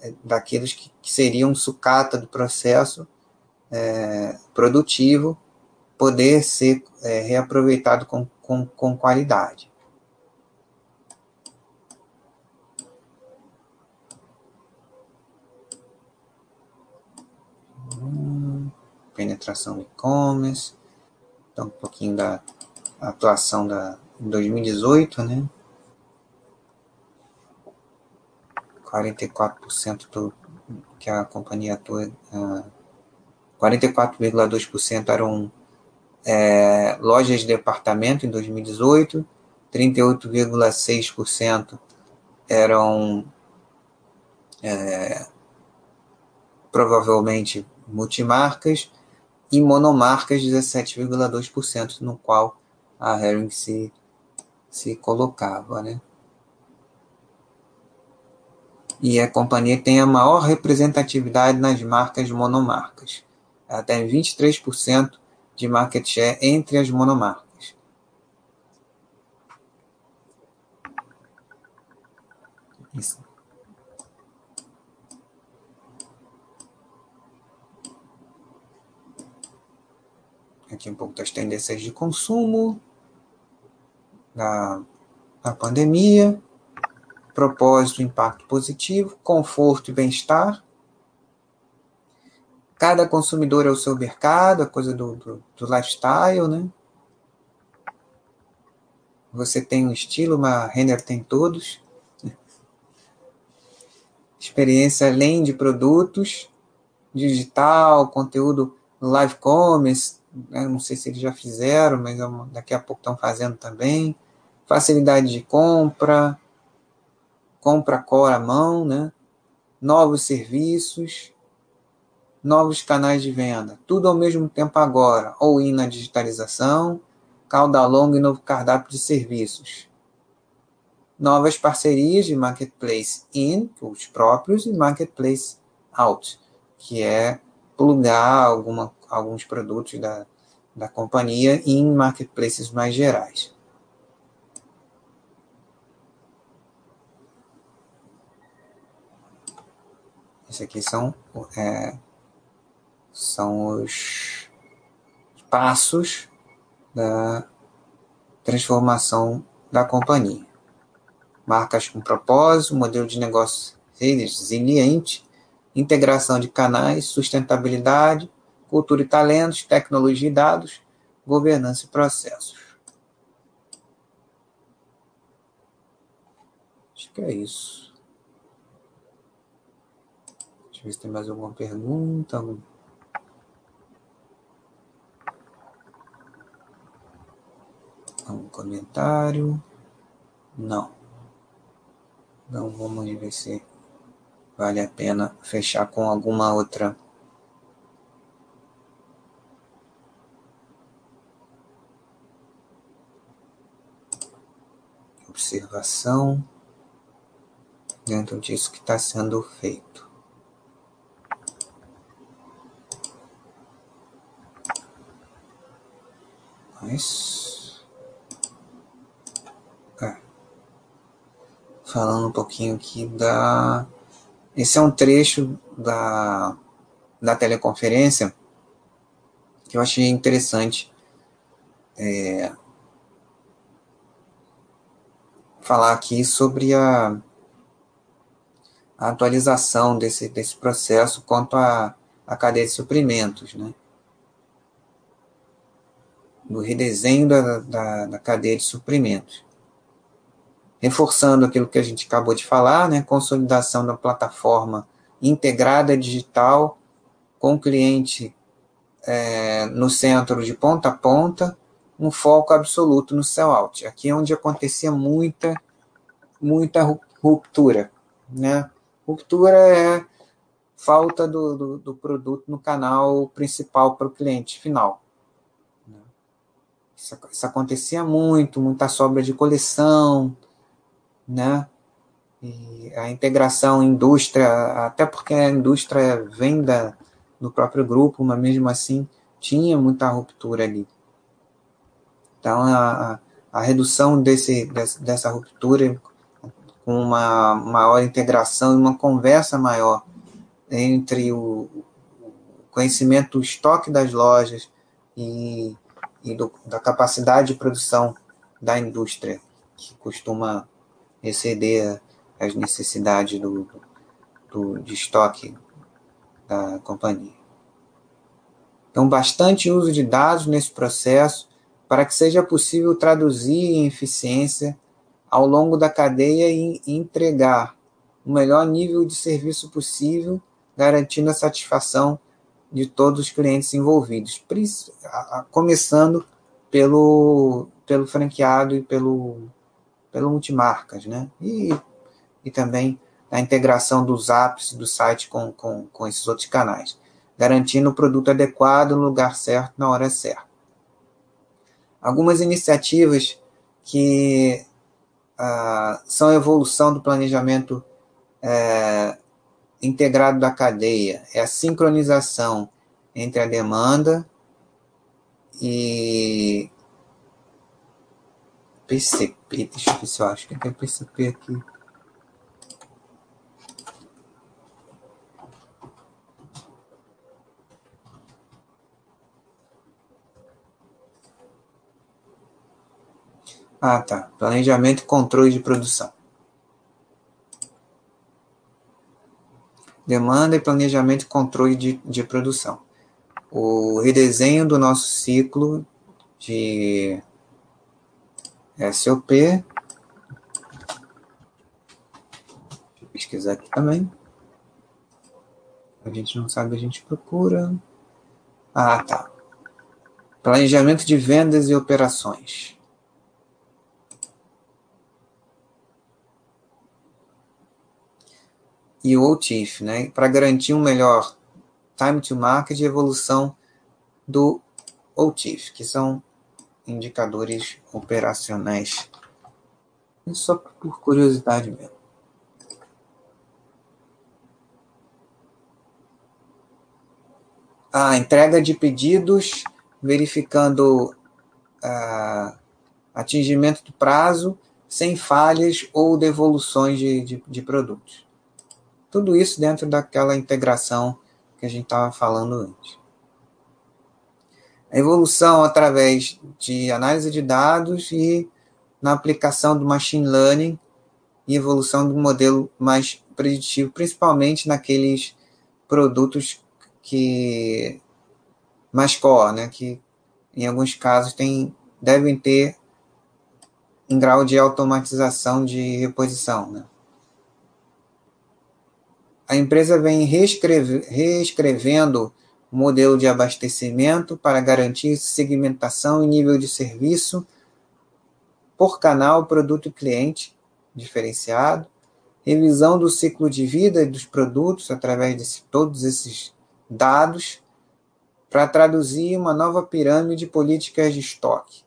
Speaker 1: é, daqueles que, que seriam sucata do processo é, produtivo poder ser é, reaproveitado com, com, com qualidade. Hum, penetração e-commerce, então um pouquinho da atuação da em 2018, né? 44% do que a companhia atua, uh, 44,2% eram é, lojas de departamento em 2018, 38,6% eram é, provavelmente multimarcas e monomarcas 17,2%, no qual a Hering se, se colocava. Né? E a companhia tem a maior representatividade nas marcas monomarcas. Tem 23% de market share entre as monomarcas. Isso. Aqui um pouco das tendências de consumo da, da pandemia, propósito, impacto positivo, conforto e bem-estar, cada consumidor é o seu mercado, a coisa do, do, do lifestyle, né? Você tem um estilo, uma Renner tem todos. Experiência além de produtos, digital, conteúdo live commerce, né? não sei se eles já fizeram, mas é daqui a pouco estão fazendo também. Facilidade de compra, compra core à mão, né? Novos serviços, novos canais de venda, tudo ao mesmo tempo agora, ou in na digitalização, cauda longa e novo cardápio de serviços. Novas parcerias de marketplace in, os próprios, e marketplace out, que é plugar alguma, alguns produtos da, da companhia em marketplaces mais gerais. Esses aqui são é, são os passos da transformação da companhia. Marcas com propósito, modelo de negócio resiliente, integração de canais, sustentabilidade, cultura e talentos, tecnologia e dados, governança e processos. Acho que é isso. Deixa eu ver se tem mais alguma pergunta. Algum Algum comentário? Não. Então vamos ver se vale a pena fechar com alguma outra observação dentro disso que está sendo feito. Mas falando um pouquinho aqui da. Esse é um trecho da, da teleconferência que eu achei interessante é, falar aqui sobre a, a, atualização desse, desse processo quanto à, à cadeia de suprimentos. Né? do redesenho da, da, da cadeia de suprimentos. Reforçando aquilo que a gente acabou de falar, né, consolidação da plataforma integrada digital com o cliente é, no centro de ponta a ponta, um foco absoluto no sell-out. Aqui é onde acontecia muita, muita ruptura. Né? Ruptura é falta do, do, do produto no canal principal para o cliente final. Isso, isso, acontecia muito, muita sobra de coleção, né? E a integração indústria, até porque a indústria vem da, do próprio grupo, mas mesmo assim tinha muita ruptura ali. Então, a, a redução desse, dessa ruptura com uma maior integração e uma conversa maior entre o conhecimento do estoque das lojas e, e do, da capacidade de produção da indústria, que costuma exceder as necessidades do, do, de estoque da companhia. Então, bastante uso de dados nesse processo para que seja possível traduzir em eficiência ao longo da cadeia e entregar o melhor nível de serviço possível, garantindo a satisfação de todos os clientes envolvidos, começando pelo, pelo franqueado e pelo, pelo multimarcas, né? E, e também a integração dos apps do site com, com, com esses outros canais, garantindo o produto adequado no lugar certo, na hora certa algumas iniciativas que ah, são evolução do planejamento é, integrado da cadeia, é a sincronização entre a demanda e PCP, deixa eu ver se eu acho que tem PCP aqui. Ah, tá. Planejamento e controle de produção. Demanda e planejamento e controle de, de produção. O redesenho do nosso ciclo de SOP. Pesquisar aqui também. A gente não sabe, a gente procura. Ah, tá. Planejamento de vendas e operações. e o OTIF, né, para garantir um melhor time to market e evolução do OTIF, que são indicadores operacionais. Só por curiosidade mesmo. A entrega de pedidos, verificando uh, atingimento do prazo, sem falhas ou devoluções de, de, de produtos. Tudo isso dentro daquela integração que a gente estava falando antes. A evolução através de análise de dados e na aplicação do machine learning e evolução do modelo mais preditivo, principalmente naqueles produtos que mais core, né, que em alguns casos tem, devem ter um grau de automatização de reposição. Né a empresa vem reescreve, reescrevendo o modelo de abastecimento para garantir segmentação e nível de serviço por canal, produto e cliente diferenciado, revisão do ciclo de vida dos produtos através de todos esses dados para traduzir uma nova pirâmide de políticas de estoque,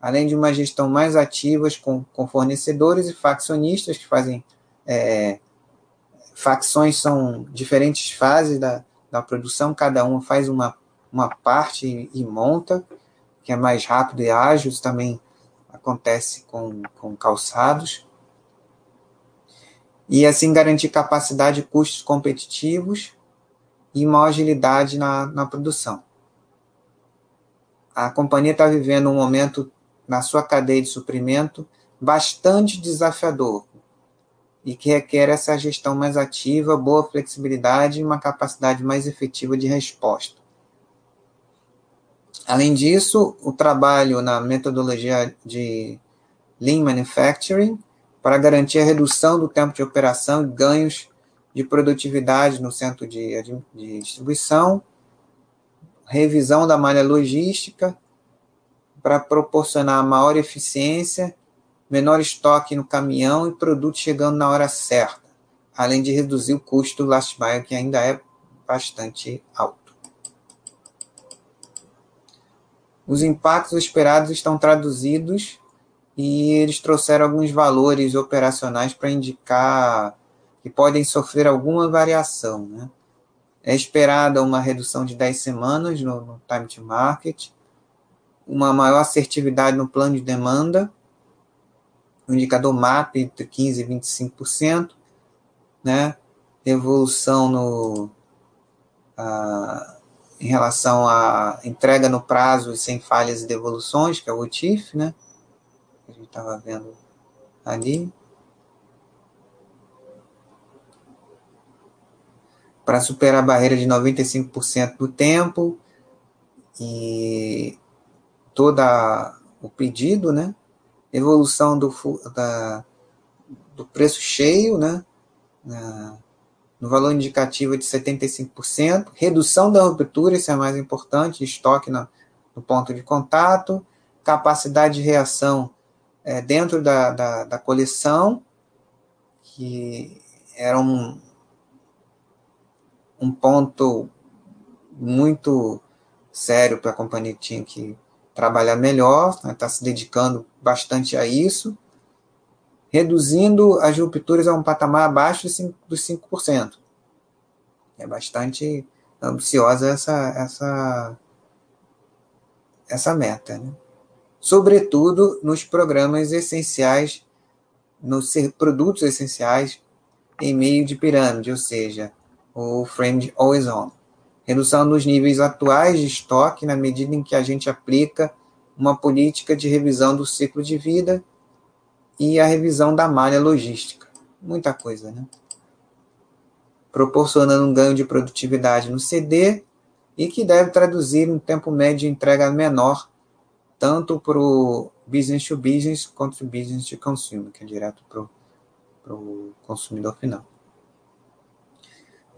Speaker 1: além de uma gestão mais ativa com, com fornecedores e faccionistas que fazem é, facções são diferentes fases da, da produção, cada uma faz uma, uma parte e, e monta, que é mais rápido e ágil, isso também acontece com, com calçados. E assim garantir capacidade e custos competitivos e maior agilidade na, na produção. A companhia está vivendo um momento na sua cadeia de suprimento bastante desafiador, e que requer essa gestão mais ativa, boa flexibilidade e uma capacidade mais efetiva de resposta. Além disso, o trabalho na metodologia de Lean Manufacturing para garantir a redução do tempo de operação e ganhos de produtividade no centro de, de distribuição, revisão da malha logística para proporcionar maior eficiência, menor estoque no caminhão e produto chegando na hora certa, além de reduzir o custo do last mile, que ainda é bastante alto. Os impactos esperados estão traduzidos e eles trouxeram alguns valores operacionais para indicar que podem sofrer alguma variação. Né? É esperada uma redução de 10 semanas no, no time to market, uma maior assertividade no plano de demanda, o indicador MAP entre 15% e 25%, né? evolução no, a, em relação à entrega no prazo e sem falhas e devoluções, que é o OTIF, né? a gente estava vendo ali. Para superar a barreira de 95% do tempo e toda o pedido, né? Evolução do, da, do preço cheio, né? no valor indicativo de 75%, redução da ruptura, isso é mais importante, estoque no, no ponto de contato, capacidade de reação é, dentro da, da, da, coleção, que era um, um ponto muito sério para a companhia que tinha que trabalhar melhor, está né, tá se dedicando bastante a isso, reduzindo as rupturas a um patamar abaixo dos 5%. É bastante ambiciosa essa, essa, essa meta. Né? sobretudo nos programas essenciais, nos produtos essenciais em meio de pirâmide, ou seja, o frame always on. Redução dos níveis atuais de estoque na medida em que a gente aplica uma política de revisão do ciclo de vida e a revisão da malha logística. Muita coisa, né? Proporcionando um ganho de produtividade no CD e que deve traduzir um tempo médio de entrega menor tanto para o business to business quanto para o business to consumer, que é direto para o consumidor final.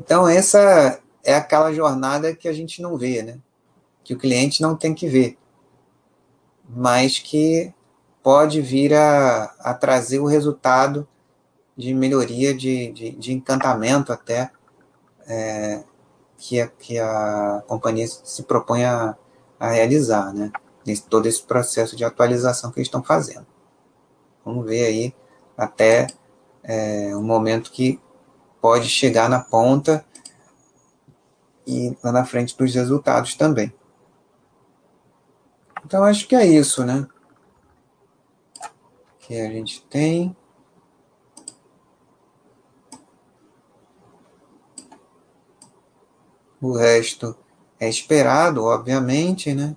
Speaker 1: Então, essa é aquela jornada que a gente não vê, né? Que o cliente não tem que ver, mas que pode vir a, a trazer o resultado de melhoria, de, de, de encantamento até, é, que, a, que a companhia se propõe a, a realizar, né? nesse, todo esse processo de atualização que eles estão fazendo. Vamos ver aí até é, o momento que pode chegar na ponta e lá na frente dos resultados também. Então, acho que é isso, né? Que a gente tem. O resto é esperado, obviamente, né?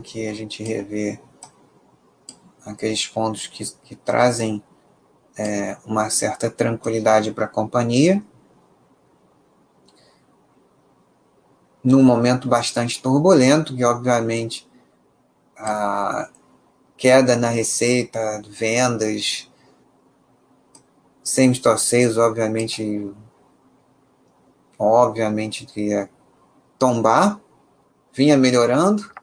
Speaker 1: Aqui a gente revê aqueles pontos que, que trazem é, uma certa tranquilidade para a companhia. Num momento bastante turbulento, que obviamente a queda na receita, vendas, sem sales, obviamente, obviamente ia tombar, vinha melhorando,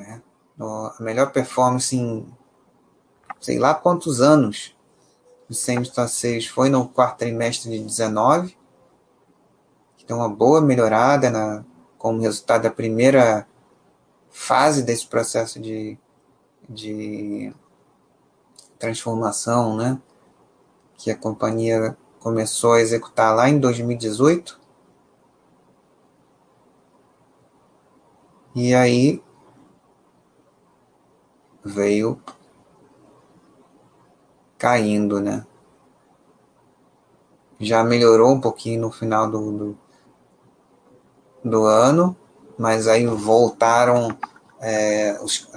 Speaker 1: né? A melhor performance em sei lá quantos anos do Semestar 6 foi no quarto trimestre de 19, que tem uma boa melhorada na, como resultado da primeira fase desse processo de, de transformação, né? Que a companhia começou a executar lá em 2018. E aí veio caindo, né? Já melhorou um pouquinho no final do, do, do ano, mas aí voltaram é, os,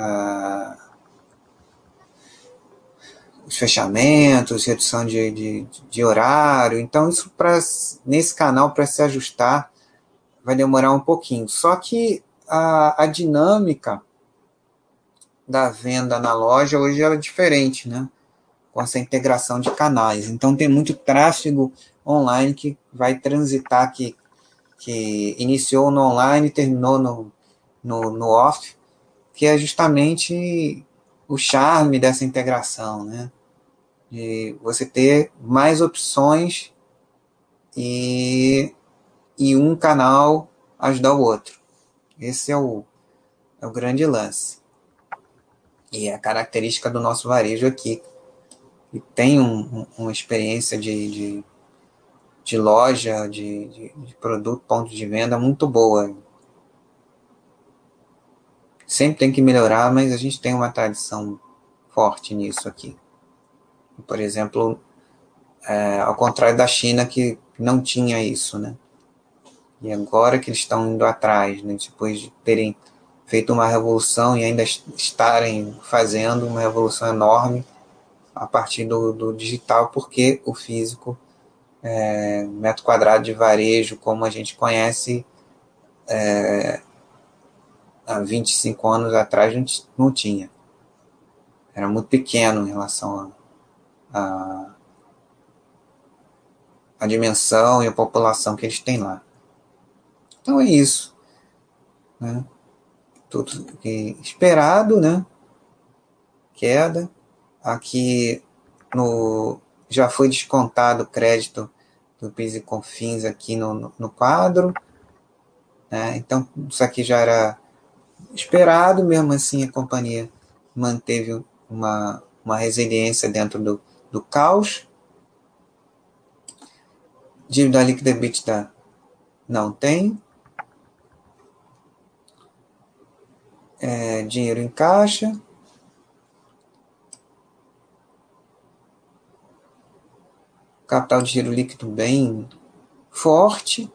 Speaker 1: os fechamentos, redução de, de, de horário. Então, isso pra, nesse canal, para se ajustar, vai demorar um pouquinho. Só que a, a dinâmica da venda na loja hoje é diferente, né? Com essa integração de canais. Então, tem muito tráfego online que vai transitar, que, que iniciou no online e terminou no, no, no off, que é justamente o charme dessa integração, né? De você ter mais opções e, e um canal ajudar o outro. Esse é o, é o grande lance. E é a característica do nosso varejo aqui, que tem um, um, uma experiência de, de, de loja, de, de, de produto, ponto de venda muito boa. Sempre tem que melhorar, mas a gente tem uma tradição forte nisso aqui. Por exemplo, é, ao contrário da China, que não tinha isso, né? E agora que eles estão indo atrás, né? depois de terem feito uma revolução e ainda estarem fazendo uma revolução enorme a partir do, do digital, porque o físico, é, metro quadrado de varejo, como a gente conhece, é, há 25 anos atrás a gente não tinha. Era muito pequeno em relação a, a dimensão e a população que eles têm lá. Então é isso. Né? Tudo esperado, né? Queda. Aqui no, já foi descontado o crédito do PIS e CONFINS aqui no, no, no quadro. Né? Então, isso aqui já era esperado, mesmo assim a companhia manteve uma, uma resiliência dentro do, do caos. Dívida líquida EBITDA não tem. É, dinheiro em caixa. Capital de giro líquido bem forte.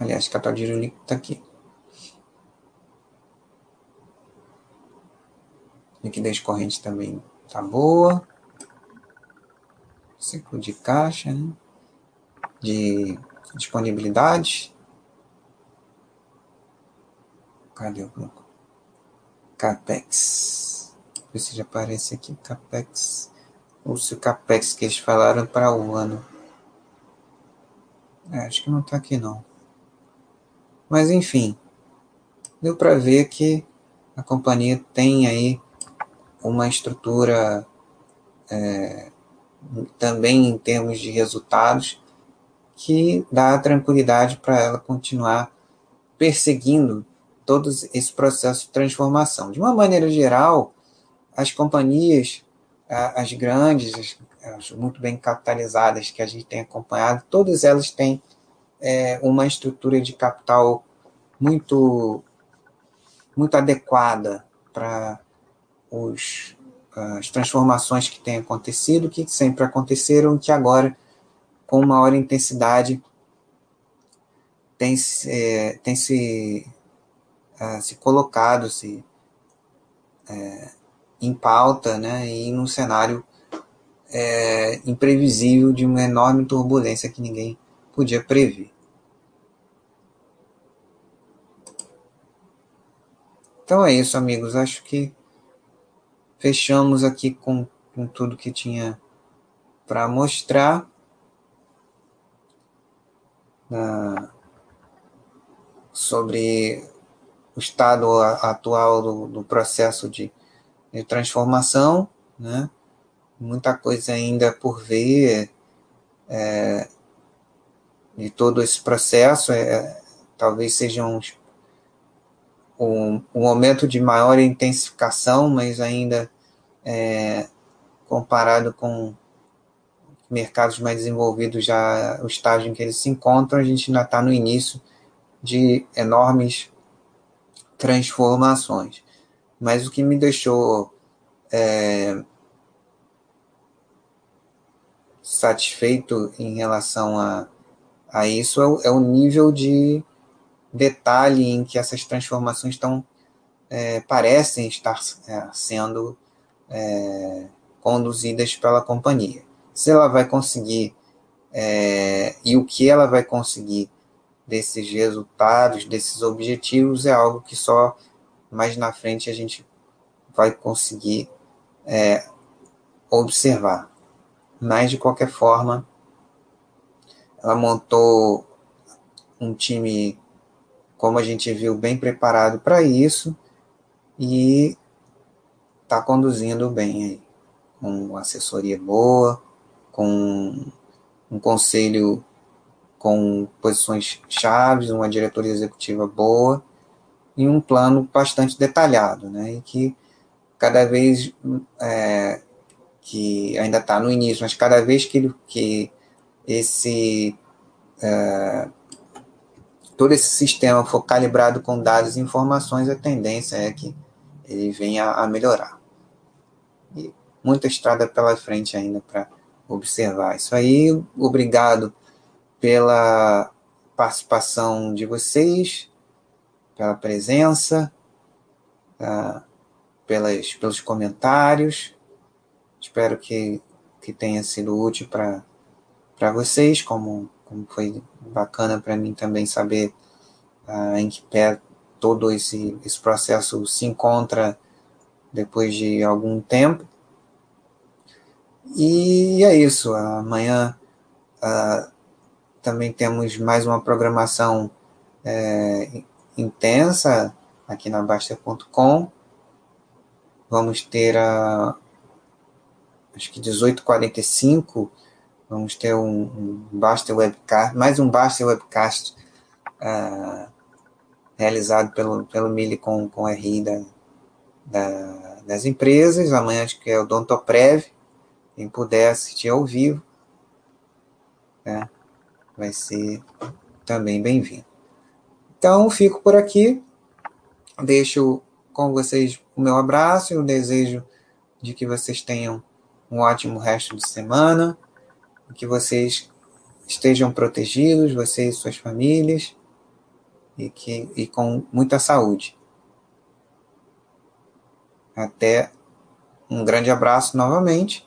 Speaker 1: Aliás, capital de giro líquido está aqui. Liquidez corrente também está boa. Ciclo de caixa, né? de disponibilidade. Cadê o bloco? Capex. Ver se já aparece aqui Capex. Ou se o Capex que eles falaram para o ano. É, acho que não está aqui não. Mas enfim, deu para ver que a companhia tem aí uma estrutura é, também em termos de resultados que dá tranquilidade para ela continuar perseguindo todo esse processo de transformação. De uma maneira geral, as companhias, as grandes, as muito bem capitalizadas que a gente tem acompanhado, todas elas têm é, uma estrutura de capital muito, muito adequada para os, as transformações que têm acontecido, que sempre aconteceram, que agora, com maior intensidade, tem, é, tem se, é, se colocado se, é, em pauta né, e num cenário é, imprevisível de uma enorme turbulência que ninguém podia prever. Então é isso, amigos. Acho que fechamos aqui com, com tudo que tinha para mostrar. Sobre o estado atual do, do processo de, de, transformação, né? muita coisa ainda por ver é, de todo esse processo, é, talvez sejam um, um momento de maior intensificação, mas ainda é, comparado com mercados mais desenvolvidos, já o estágio em que eles se encontram, a gente ainda está no início de enormes transformações. Mas o que me deixou é, satisfeito em relação a, a isso é o, é o, nível de detalhe em que essas transformações estão é, parecem estar é, sendo é, conduzidas pela companhia. Se ela vai conseguir é, e o que ela vai conseguir desses resultados, desses objetivos, é algo que só mais na frente a gente vai conseguir é, observar. Mas, de qualquer forma, ela montou um time, como a gente viu, bem preparado para isso e está conduzindo bem aí, com assessoria boa, com um conselho com posições chaves, uma diretoria executiva boa e um plano bastante detalhado, né? E que cada vez é, que ainda está no início, mas cada vez que, ele, que esse é, todo esse sistema for calibrado com dados e informações, a tendência é que ele venha a melhorar. E muita estrada pela frente ainda para observar isso aí. Obrigado pela participação de vocês, pela presença, uh, pelas, pelos comentários. Espero que, que tenha sido útil para vocês, como, como foi bacana para mim também saber uh, em que pé todo esse, esse processo se encontra depois de algum tempo. E é isso. Amanhã uh, também temos mais uma programação é, intensa aqui na Basta.com. Vamos ter a acho que 18h45, vamos ter um, um Basta Webcast, mais um Basta Webcast uh, realizado pelo, pelo Mili com, com RI da, da, das empresas. Amanhã acho que é o Dontoprev, quem puder assistir ao vivo, né, vai ser também bem-vindo. Então, fico por aqui, deixo com vocês o meu abraço e o desejo de que vocês tenham um ótimo resto de semana, que vocês estejam protegidos, vocês e suas famílias, e, que, e com muita saúde. Até um grande abraço novamente